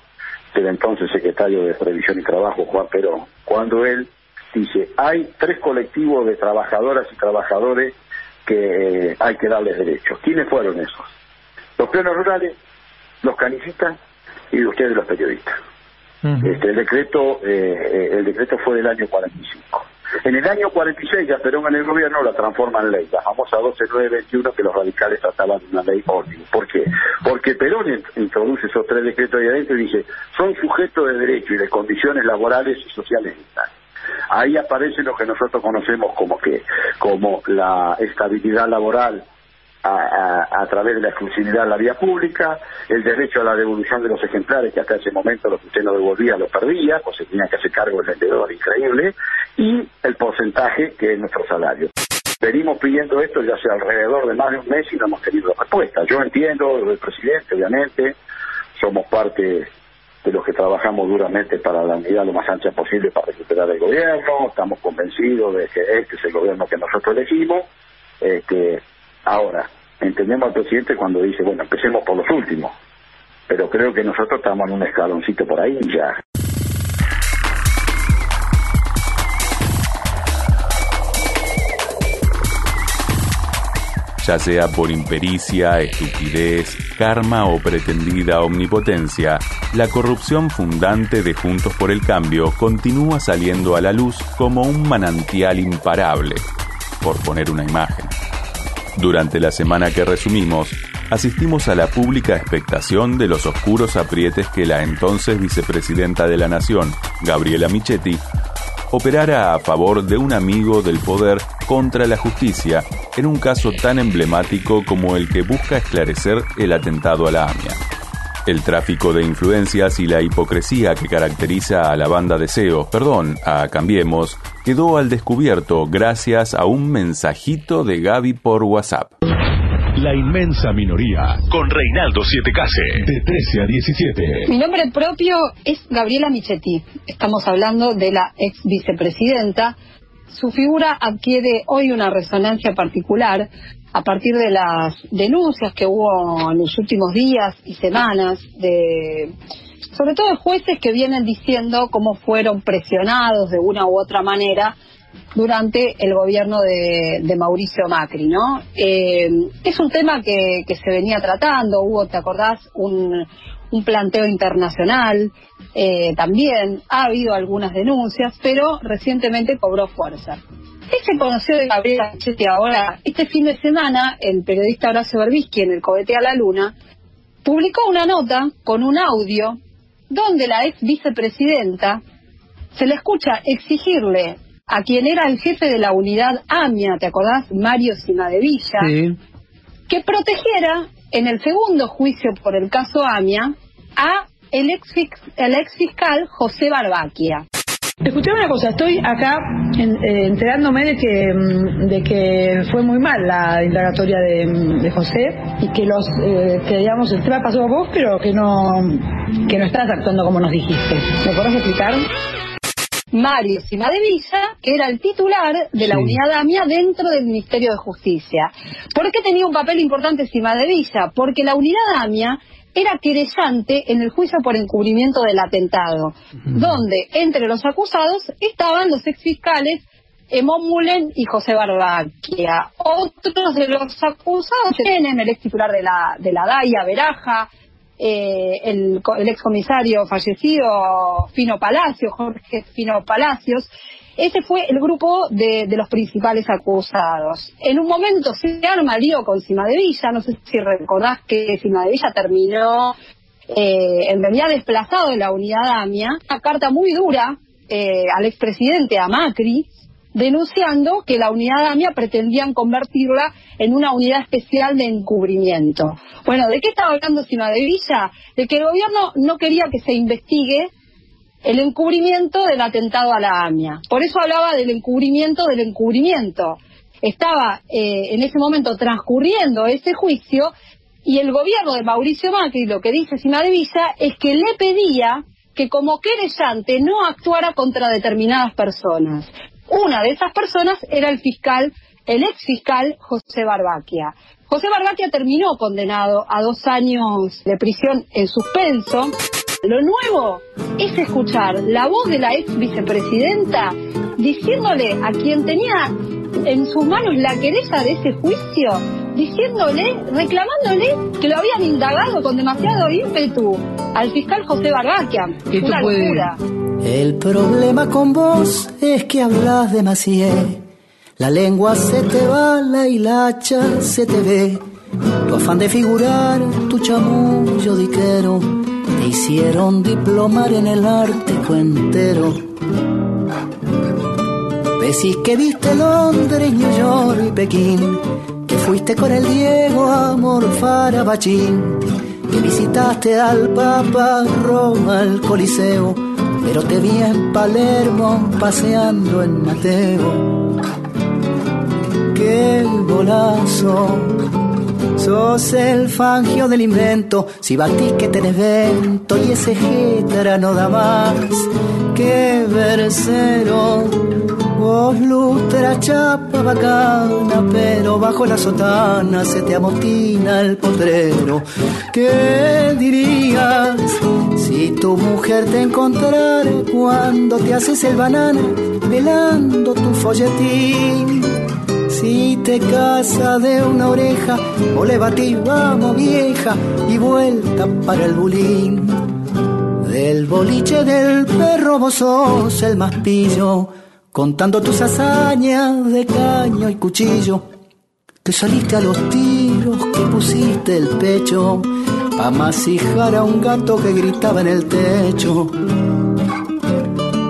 del entonces secretario de Previsión y Trabajo, Juan Perón, cuando él dice, hay tres colectivos de trabajadoras y trabajadores que eh, hay que darles derechos. ¿Quiénes fueron esos? Los plenos rurales, los canicistas y ustedes los periodistas. Este, el decreto eh, eh, el decreto fue del año 45. En el año 46 ya Perón en el gobierno la transforma en ley, la famosa 12921 que los radicales trataban de una ley ómnibus. ¿Por qué? Porque Perón in- introduce esos tres decretos ahí adentro y dice, son sujetos de derecho y de condiciones laborales y sociales dignas. Ahí aparece lo que nosotros conocemos como que como la estabilidad laboral a, a- través de la exclusividad en la vía pública, el derecho a la devolución de los ejemplares, que hasta ese momento lo que usted no devolvía lo perdía, pues se tenía que hacer cargo el vendedor, increíble, y el porcentaje que es nuestro salario. Venimos pidiendo esto ya hace alrededor de más de un mes y no hemos tenido respuesta. Yo entiendo del presidente, obviamente, somos parte de los que trabajamos duramente para la unidad lo más ancha posible para recuperar el gobierno, estamos convencidos de que este es el gobierno que nosotros elegimos. Este, ahora, entendemos al presidente cuando dice, bueno, empecemos por los últimos, pero creo que nosotros estamos en un escaloncito por ahí ya. Ya sea por impericia, estupidez, karma o pretendida omnipotencia, la corrupción fundante de Juntos por el Cambio continúa saliendo a la luz como un manantial imparable, por poner una imagen. Durante la semana que resumimos, asistimos a la pública expectación de los oscuros aprietes que la entonces vicepresidenta de la Nación, Gabriela Michetti, operara a favor de un amigo del poder contra la justicia en un caso tan emblemático como el que busca esclarecer el atentado a la AMIA. El tráfico de influencias y la hipocresía que caracteriza a la banda Deseo, perdón, a Cambiemos, quedó al descubierto gracias a un mensajito de Gaby por WhatsApp. La inmensa minoría con Reinaldo Siete Case de 13 a 17. Mi nombre propio es Gabriela Michetti. Estamos hablando de la ex vicepresidenta. Su figura adquiere hoy una resonancia particular a partir de las denuncias que hubo en los últimos días y semanas de sobre todo de jueces que vienen diciendo cómo fueron presionados de una u otra manera durante el gobierno de, Mauricio Macri, ¿no? Eh, es un tema que, que se venía tratando, hubo, ¿te acordás? Un, un planteo internacional, eh, también ha habido algunas denuncias, pero recientemente cobró fuerza. ¿Qué se conoció de Gabriela Michetti ahora? Este fin de semana, el periodista Horacio Berbisky en el Cohete a la Luna publicó una nota con un audio donde la ex vicepresidenta se le escucha exigirle a quien era el jefe de la unidad AMIA, ¿te acordás? Mario Cimadevilla, Sí. que protegiera en el segundo juicio por el caso AMIA a el ex, el ex fiscal José Barbaquia. Escuchame una cosa, estoy acá en- eh, enterándome de que, mm, de que fue muy mal la indagatoria de, mm, de José y que los eh, que digamos el tema pasó a vos, pero que no que no estás actuando como nos dijiste. ¿Me podés explicar? Mario Cimadevilla, que era el titular de la Sí. unidad AMIA dentro del Ministerio de Justicia. ¿Por qué tenía un papel importante Cimadevilla? Porque la unidad AMIA era querellante en el juicio por encubrimiento del atentado, donde entre los acusados estaban los exfiscales Emón Mullen y José Barbaquia. Otros de los acusados tienen el ex titular de la, de la DAIA, Veraja, eh, el, el excomisario fallecido Fino Palacios, Jorge Fino Palacios. Ese fue el grupo de, de los principales acusados. En un momento se arma lío con Cimadevilla, no sé si recordás que Cimadevilla terminó eh, en realidad desplazado de la unidad AMIA, una carta muy dura eh, al expresidente, a Macri, denunciando que la unidad AMIA pretendían convertirla en una unidad especial de encubrimiento. Bueno, ¿de qué estaba hablando Cimadevilla? De que el gobierno no quería que se investigue el encubrimiento del atentado a la AMIA. Por eso hablaba del encubrimiento del encubrimiento. Estaba eh, en ese momento transcurriendo ese juicio y el gobierno de Mauricio Macri, lo que dice Cimadevilla, es que le pedía que como querellante no actuara contra determinadas personas. Una de esas personas era el fiscal, el ex fiscal José Barbaquia. José Barbaquia terminó condenado a dos años de prisión en suspenso. Lo nuevo es escuchar la voz de la ex vicepresidenta diciéndole a quien tenía en sus manos la querella de ese juicio, diciéndole, reclamándole que lo habían indagado con demasiado ímpetu al fiscal José Barbaquia. Una puede- locura. El problema con vos es que hablas demasiado. La lengua se te va, la hilacha se te ve. Tu afán de figurar, tu chamullo diquero, te hicieron diplomar en el arte cuentero. Decís que viste Londres, New York y Pekín, que fuiste con el Diego Amor Farabachín, que visitaste al Papa Roma, al Coliseo, pero te vi en Palermo paseando en Mateo. ¡Qué golazo! Sos el fangio del invento, si batís que tenés vento y ese gétera no da más. ¡Qué versero! Vos lustra chapa bacana, pero bajo la sotana se te amotina el potrero. ¿Qué dirías si tu mujer te encontrara cuando te haces el banana velando tu folletín? Si te casa de una oreja o le vamos vieja, y vuelta para el bulín. Del boliche del perro vos sos el más pillo, contando tus hazañas de caño y cuchillo. Que saliste a los tiros, que pusiste el pecho, pa' masijar a un gato que gritaba en el techo.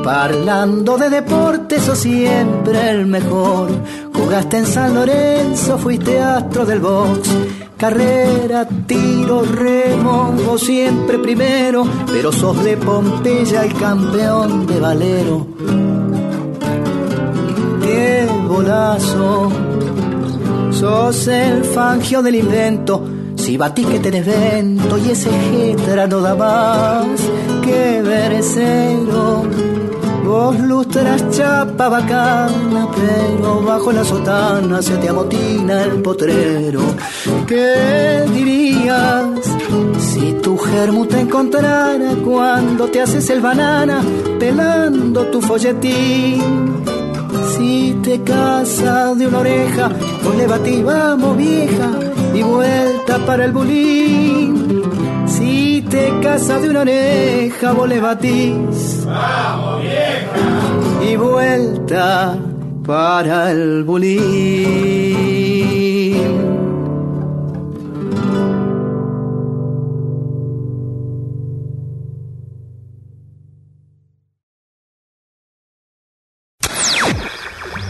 Parlando de deportes o siempre el mejor. Jugaste en San Lorenzo, fuiste astro del box. Carrera, tiro, remo, siempre primero, pero sos de Pompeya el campeón de Valero. ¡Qué golazo! Sos el fangio del invento. Si batís que tenés vento y ese jetra no da más que verecero. Vos lustras chapa bacana, pero bajo la sotana se te amotina el potrero. ¿Qué dirías si tu germu te encontrara cuando te haces el banana pelando tu folletín? Si te casa de una oreja, vos le batís, vamos vieja, y vuelta para el bulín. Si te casas de una oreja, vos le batís. ¡Vamos, vieja! Y vuelta para el bulín.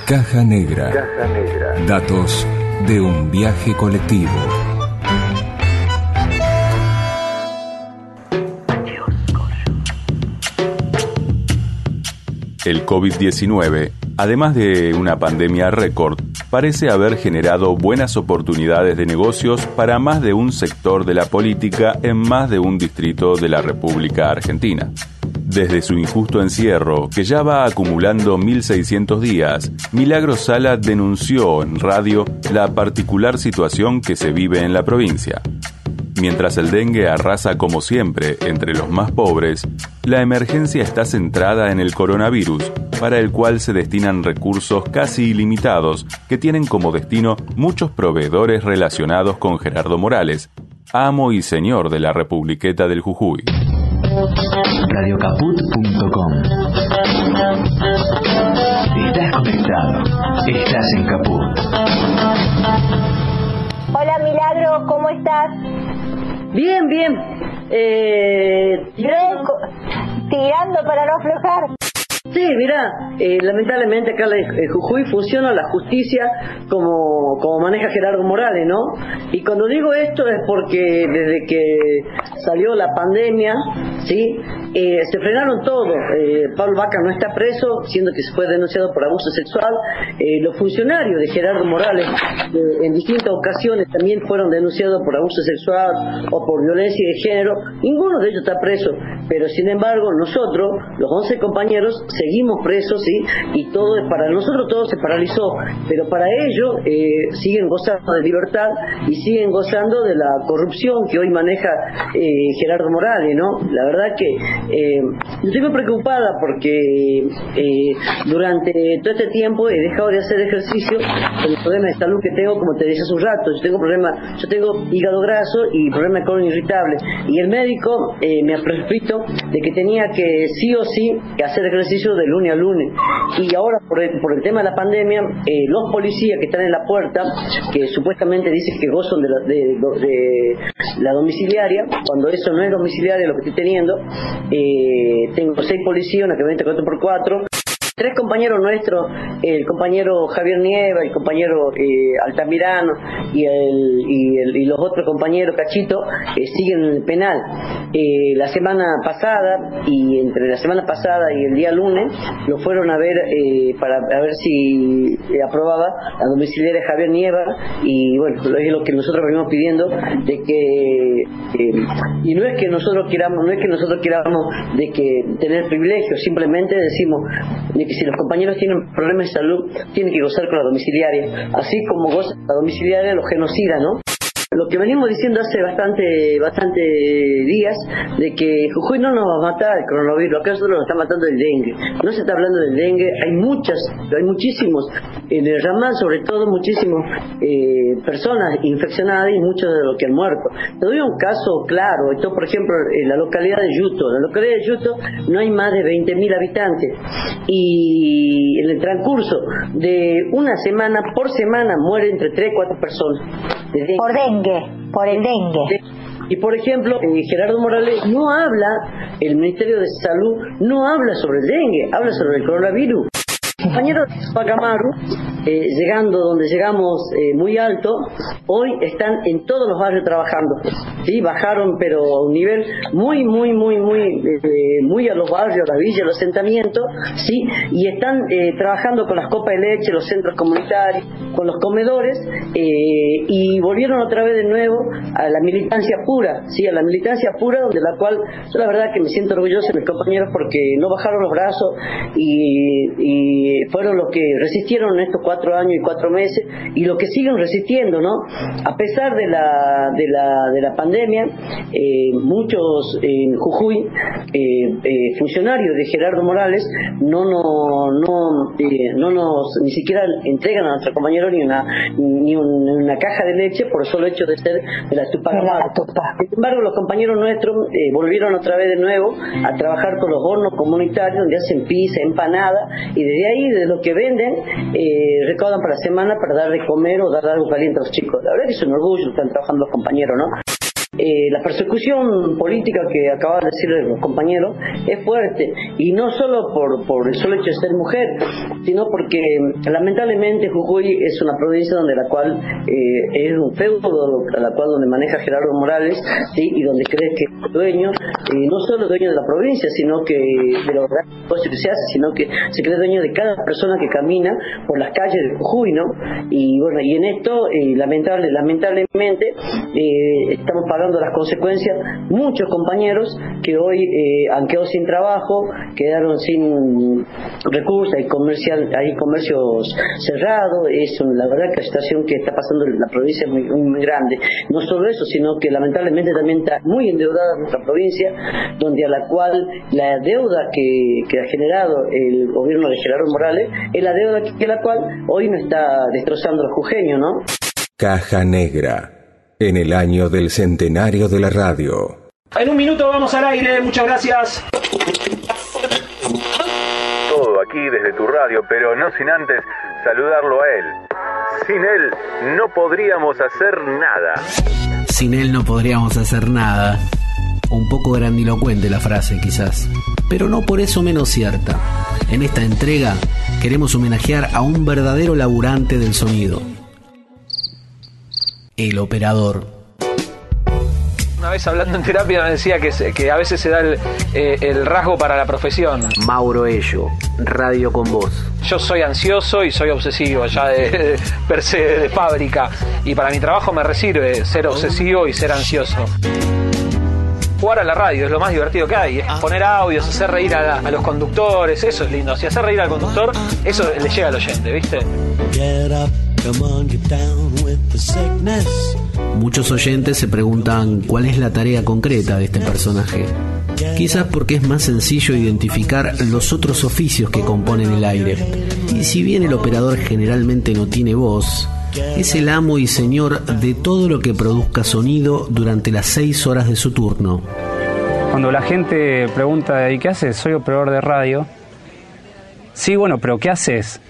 Caja Negra. Caja Negra. Datos de un viaje colectivo. El COVID-19, además de una pandemia récord, parece haber generado buenas oportunidades de negocios para más de un sector de la política en más de un distrito de la República Argentina. Desde su injusto encierro, que ya va acumulando 1.600 días, Milagro Sala denunció en radio la particular situación que se vive en la provincia. Mientras el dengue arrasa como siempre entre los más pobres, la emergencia está centrada en el coronavirus, para el cual se destinan recursos casi ilimitados que tienen como destino muchos proveedores relacionados con Gerardo Morales, amo y señor de la Republiqueta del Jujuy. Radiocaput.com Estás conectado. Estás en Caput. Hola Milagro, ¿cómo estás? Bien, bien. Eh, tirando. tirando para no aflojar. Sí, mira, eh, lamentablemente acá en Jujuy funciona la justicia como, como maneja Gerardo Morales, ¿no? Y cuando digo esto es porque desde que salió la pandemia, ¿sí? Eh, se frenaron todo. Eh, Pablo Vaca no está preso, siendo que fue denunciado por abuso sexual. los funcionarios de Gerardo Morales en distintas ocasiones también fueron denunciados por abuso sexual o por violencia de género. Ninguno de ellos está preso, pero sin embargo nosotros, los 11 compañeros, seguimos presos, ¿sí? Y todo, para nosotros todo se paralizó, pero para ellos eh, siguen gozando de libertad y siguen gozando de la corrupción que hoy maneja eh, Gerardo Morales, ¿no? La verdad que eh, estoy muy preocupada porque durante todo este tiempo he dejado de hacer ejercicio por el problema de salud que tengo, como te dije hace un rato, yo tengo problema, yo tengo hígado graso y problema de colon irritable, y el médico me ha prescrito de que tenía que sí o sí hacer ejercicio de lunes a lunes. Y ahora, por el, por el tema de la pandemia, eh, los policías que están en la puerta, que supuestamente dicen que gozan de la, de, la domiciliaria, cuando eso no es domiciliaria lo que estoy teniendo, eh, tengo seis policías, una que 24 por 4 Tres compañeros nuestros, el compañero Javier Nieva, el compañero eh, Altamirano y, los otros compañeros Cachito eh, siguen en penal. Eh, la semana pasada y entre la semana pasada y el día lunes lo fueron a ver para ver si aprobaba la domiciliaria Javier Nieva y bueno, es lo que nosotros venimos pidiendo de que y no es que nosotros queramos, no es que nosotros queramos de que tener privilegios, simplemente decimos que si los compañeros tienen problemas de salud, tienen que gozar con la domiciliaria, así como goza la domiciliaria los genocidas, ¿no? Lo que venimos diciendo hace bastante bastante días de que Jujuy no nos va a matar el coronavirus, acá solo nos está matando el dengue. No se está hablando del dengue, hay muchas, hay muchísimos, en el ramal sobre todo muchísimas eh, personas infeccionadas y muchos de los que han muerto. Te doy un caso claro, esto por ejemplo en la localidad de Yuto, en la localidad de Yuto no hay más de 20.000 habitantes y en el transcurso de una semana por semana mueren entre 3 y 4 personas. Por dengue por el dengue. Y por ejemplo, eh, Gerardo Morales no habla, el Ministerio de Salud no habla sobre el dengue, habla sobre el coronavirus. Compañeros de Pacamaru, eh, llegando donde llegamos eh, muy alto, hoy están en todos los barrios trabajando. Sí, bajaron, pero a un nivel muy, muy, muy, muy, eh, muy a los barrios, a la villa, a los asentamientos, sí, y están trabajando con las copas de leche, los centros comunitarios, con los comedores, y volvieron otra vez de nuevo a la militancia pura, sí, a la militancia pura, donde la cual yo la verdad que me siento orgulloso de mis compañeros porque no bajaron los brazos y fueron los que resistieron estos cuatro años y cuatro meses y los que siguen resistiendo, ¿no? A pesar de la, de la, de la pandemia, eh, muchos en Jujuy, eh, eh, funcionarios de Gerardo Morales, no, no, no, no nos ni siquiera entregan a nuestro compañero ni una, ni una caja de leche por el solo hecho de ser de la Tupac Sin embargo, los compañeros nuestros volvieron otra vez de nuevo a trabajar con los hornos comunitarios donde hacen pizza, empanada y desde ahí de lo que venden, eh, recaudan para la semana para dar de comer o dar algo caliente a los chicos. La verdad que es un orgullo, están trabajando los compañeros, ¿no? Eh, la persecución política que acaba de decir los compañeros es fuerte y no solo por, por el solo hecho de ser mujer, sino porque lamentablemente Jujuy es una provincia donde la cual eh, es un feudo la cual donde maneja Gerardo Morales ¿sí? y donde cree que es dueño, eh, no solo dueño de la provincia, sino que de los negocios que se hace, sino que se cree dueño de cada persona que camina por las calles de Jujuy, ¿no? Y bueno, y en esto, lamentable, lamentablemente, estamos pagando las consecuencias muchos compañeros que hoy eh, han quedado sin trabajo, quedaron sin recursos, hay, comercial, hay comercios cerrados, es la verdad que la situación que está pasando en la provincia es muy, muy grande. No solo eso, sino que lamentablemente también está muy endeudada nuestra provincia, donde a la cual la deuda que, que ha generado el gobierno de Gerardo Morales es la deuda que, la cual hoy nos está destrozando el jujeño, ¿no? Caja Negra en el año del centenario de la radio. En un minuto vamos al aire, muchas gracias. Todo aquí desde tu radio, pero no sin antes saludarlo a él. Sin él no podríamos hacer nada. Sin él no podríamos hacer nada. Un poco grandilocuente la frase quizás, pero no por eso menos cierta. En esta entrega queremos homenajear a un verdadero laburante del sonido, el operador. Una vez hablando en terapia me decía que, que a veces se da eh, el, rasgo para la profesión. Mauro Ello, Radio con Voz. Yo soy ansioso y soy obsesivo ya de, (laughs) per se de fábrica y para mi trabajo me recibe ser obsesivo y ser ansioso jugar a la radio, es lo más divertido que hay. Es poner audios, hacer reír a, a, los conductores, eso es lindo. Si hacer reír al conductor, eso le llega al oyente, ¿viste? Muchos oyentes se preguntan cuál es la tarea concreta de este personaje. Quizás porque es más sencillo identificar los otros oficios que componen el aire. Y si bien el operador generalmente no tiene voz, es el amo y señor de todo lo que produzca sonido durante las seis horas de su turno. Cuando la gente pregunta, ¿y qué haces? Soy operador de radio. Sí, bueno, pero ¿qué haces?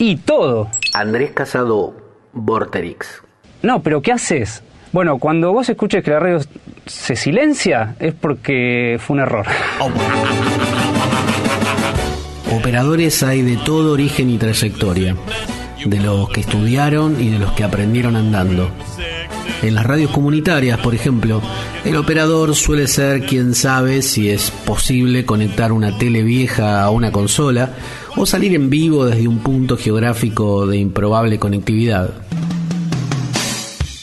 Y todo. Andrés Casado, Vorterix. No, pero ¿qué haces? Bueno, cuando vos escuches que la radio se silencia, es porque fue un error. (laughs) Operadores hay de todo origen y trayectoria, de los que estudiaron y de los que aprendieron andando. En las radios comunitarias, por ejemplo, el operador suele ser quien sabe si es posible conectar una tele vieja a una consola o salir en vivo desde un punto geográfico de improbable conectividad.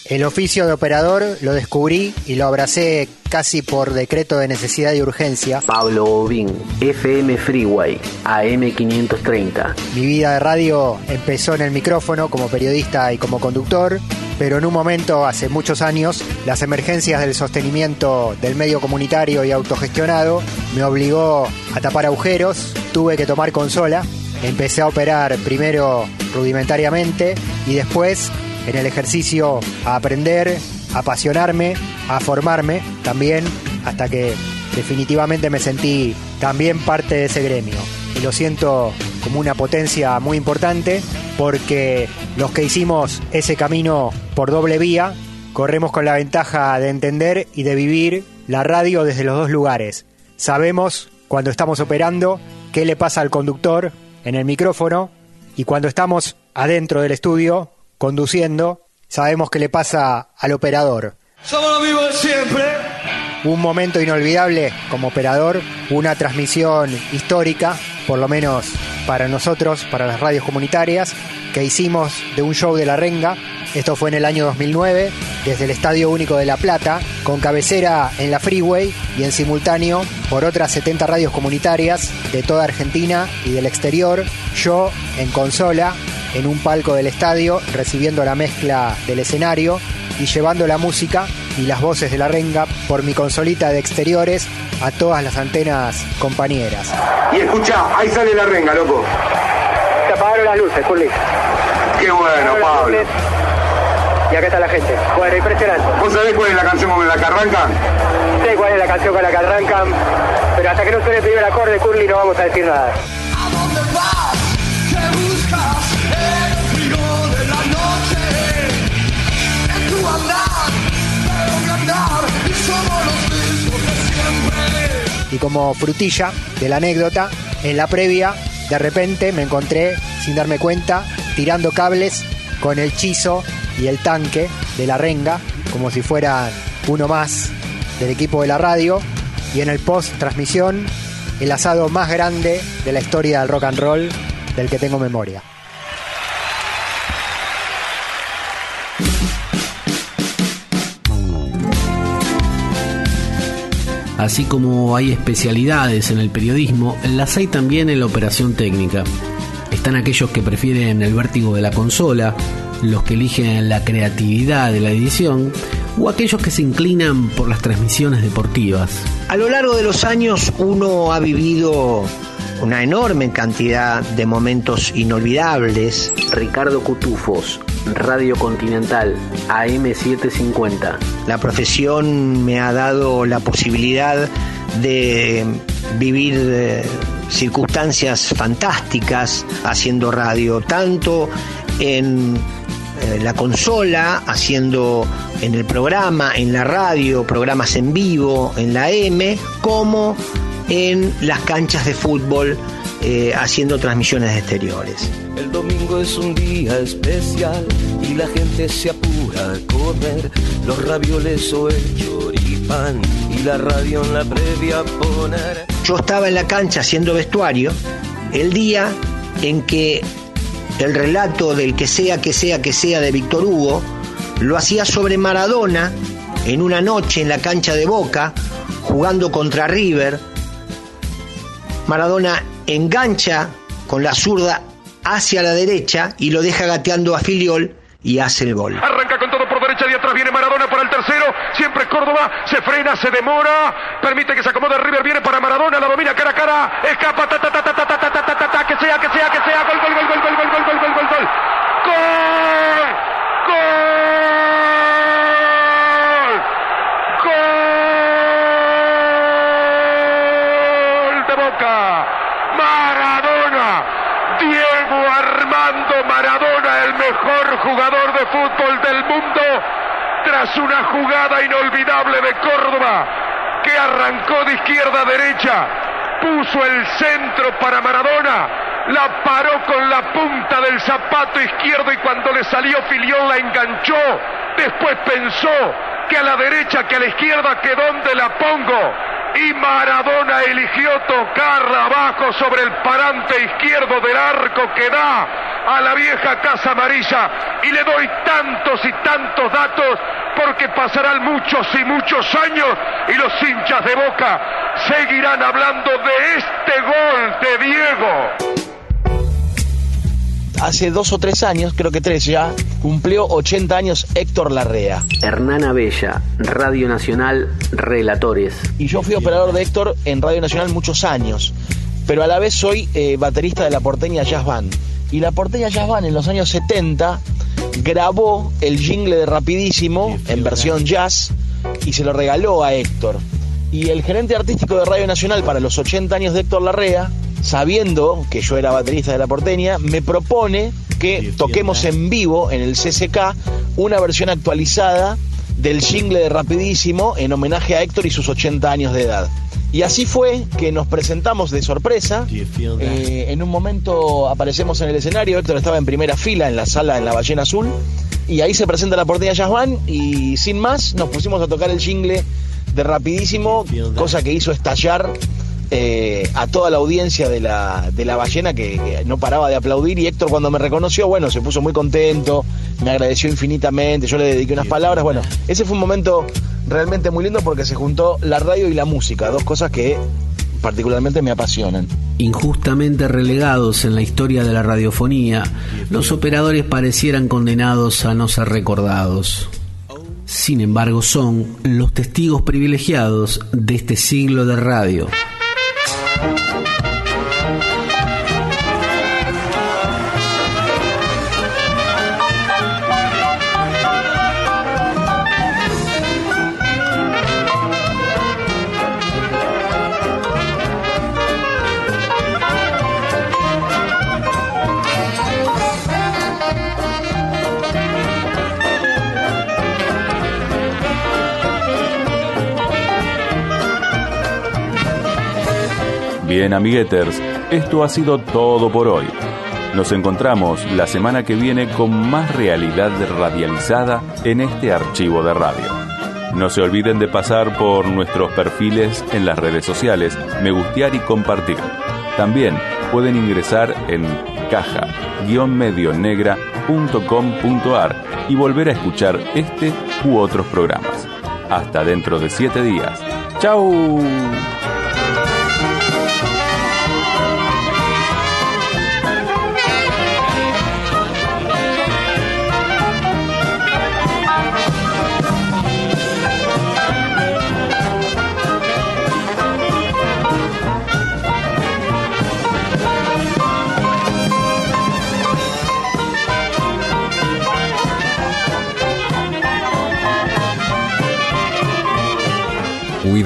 El oficio de operador lo descubrí y lo abracé casi por decreto de necesidad y urgencia. Pablo Bobín, FM Freeway, AM530. Mi vida de radio empezó en el micrófono como periodista y como conductor, pero en un momento, hace muchos años, las emergencias del sostenimiento del medio comunitario y autogestionado me obligó a tapar agujeros, tuve que tomar consola, empecé a operar primero rudimentariamente y después en el ejercicio a aprender, a apasionarme, a formarme también, hasta que definitivamente me sentí también parte de ese gremio. Y lo siento como una potencia muy importante porque los que hicimos ese camino por doble vía corremos con la ventaja de entender y de vivir la radio desde los dos lugares. Sabemos cuando estamos operando qué le pasa al conductor en el micrófono y cuando estamos adentro del estudio conduciendo, sabemos qué le pasa al operador. Somos los mismos de siempre. Un momento inolvidable como operador, una transmisión histórica, por lo menos para nosotros, para las radios comunitarias, que hicimos de un show de la renga. Esto fue en el año 2009, desde el Estadio Único de La Plata, con cabecera en la Freeway y en simultáneo por otras 70 radios comunitarias de toda Argentina y del exterior. Yo en consola, en un palco del estadio, recibiendo la mezcla del escenario y llevando la música y las voces de la renga por mi consolita de exteriores a todas las antenas compañeras. Y escucha, ahí sale la renga, loco. Se apagaron las luces, Juli. Qué bueno, Pablo. Y acá está la gente. Bueno, impresionante. ¿Vos sabés cuál es la canción con la que arrancan? Sé cuál es la canción con la que arrancan, pero hasta que no suene el primer acorde, Curly, no vamos a decir nada. Y como frutilla de la anécdota, en la previa, de repente me encontré, sin darme cuenta, tirando cables con el chizo y el tanque de la renga, como si fuera uno más del equipo de la radio. Y en el post transmisión, el asado más grande de la historia del rock and roll del que tengo memoria. Así como hay especialidades en el periodismo, las hay también en la operación técnica. Están aquellos que prefieren el vértigo de la consola, los que eligen la creatividad de la edición o aquellos que se inclinan por las transmisiones deportivas. A lo largo de los años uno ha vivido una enorme cantidad de momentos inolvidables. Ricardo Cutufos, Radio Continental, AM750. La profesión me ha dado la posibilidad de vivir eh, circunstancias fantásticas haciendo radio, tanto en eh, la consola, haciendo en el programa, en la radio, programas en vivo, en la M, como en las canchas de fútbol eh, haciendo transmisiones exteriores. El domingo es un día especial y la gente se apura a comer los ravioles o el choripán y la radio en la previa poner. Yo estaba en la cancha haciendo vestuario el día en que el relato del que sea que sea que sea de Víctor Hugo lo hacía sobre Maradona en una noche en la cancha de Boca jugando contra River Maradona engancha con la zurda hacia la derecha y lo deja gateando a Filiol y hace el gol. Arranca con todo por derecha y atrás viene Maradona para el tercero. Siempre Córdoba. Se frena, se demora. Permite que se acomode River. Viene para Maradona. La domina cara a cara. Escapa. Ta, ta, ta, ta, ta, ta, ta, ta, ta, que sea, que sea, que sea. Gol, gol, gol, gol, gol, gol, gol, gol, gol, gol, gol. Gol. Gol de Boca. Maradona. Diego Armando Maradona, el mejor jugador de fútbol del mundo, tras una jugada inolvidable de Córdoba, que arrancó de izquierda a derecha, puso el centro para Maradona, la paró con la punta del zapato izquierdo y cuando le salió Filión la enganchó, después pensó que a la derecha, que a la izquierda, que dónde la pongo, y Maradona eligió tocarla abajo sobre el parante izquierdo del arco que da a la vieja Casa Amarilla. Y le doy tantos y tantos datos porque pasarán muchos y muchos años y los hinchas de Boca seguirán hablando de este gol de Diego. Hace dos o tres años, creo que tres ya, cumplió 80 años Héctor Larrea. Hernana Bella, Radio Nacional, Relatores. Y yo fui operador de Héctor en Radio Nacional muchos años, pero a la vez soy eh, baterista de la porteña Jazz Band. Y la porteña Jazz Band en los años 70 grabó el jingle de Rapidísimo en versión jazz y se lo regaló a Héctor. Y el gerente artístico de Radio Nacional para los 80 años de Héctor Larrea sabiendo que yo era baterista de la porteña, me propone que toquemos en vivo en el CCK una versión actualizada del jingle de Rapidísimo en homenaje a Héctor y sus 80 años de edad. Y así fue que nos presentamos de sorpresa. Eh, en un momento aparecemos en el escenario, Héctor estaba en primera fila en la sala en la Ballena Azul. Y ahí se presenta la porteña Jazz y sin más nos pusimos a tocar el jingle de Rapidísimo, cosa que hizo estallar eh, a toda la audiencia de la, de la ballena que, no paraba de aplaudir y Héctor cuando me reconoció, bueno, se puso muy contento, me agradeció infinitamente, yo le dediqué unas palabras, bueno, ese fue un momento realmente muy lindo porque se juntó la radio y la música, dos cosas que particularmente me apasionan. Injustamente relegados en la historia de la radiofonía, los operadores parecieran condenados a no ser recordados. Sin embargo, son los testigos privilegiados de este siglo de radio. Thank you. Bien, amigueters, esto ha sido todo por hoy. Nos encontramos la semana que viene con más realidad radializada en este archivo de radio. No se olviden de pasar por nuestros perfiles en las redes sociales, me gustear y compartir. También pueden ingresar en caja-medionegra.com.ar y volver a escuchar este u otros programas. Hasta dentro de siete días. ¡Chao!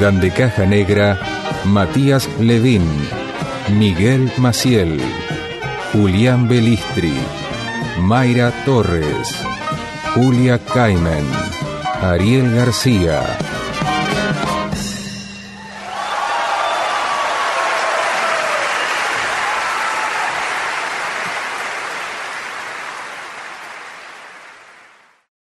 Cuidan de Caja Negra Matías Levin, Miguel Maciel, Julián Belistri, Mayra Torres, Julia Caimen, Ariel García,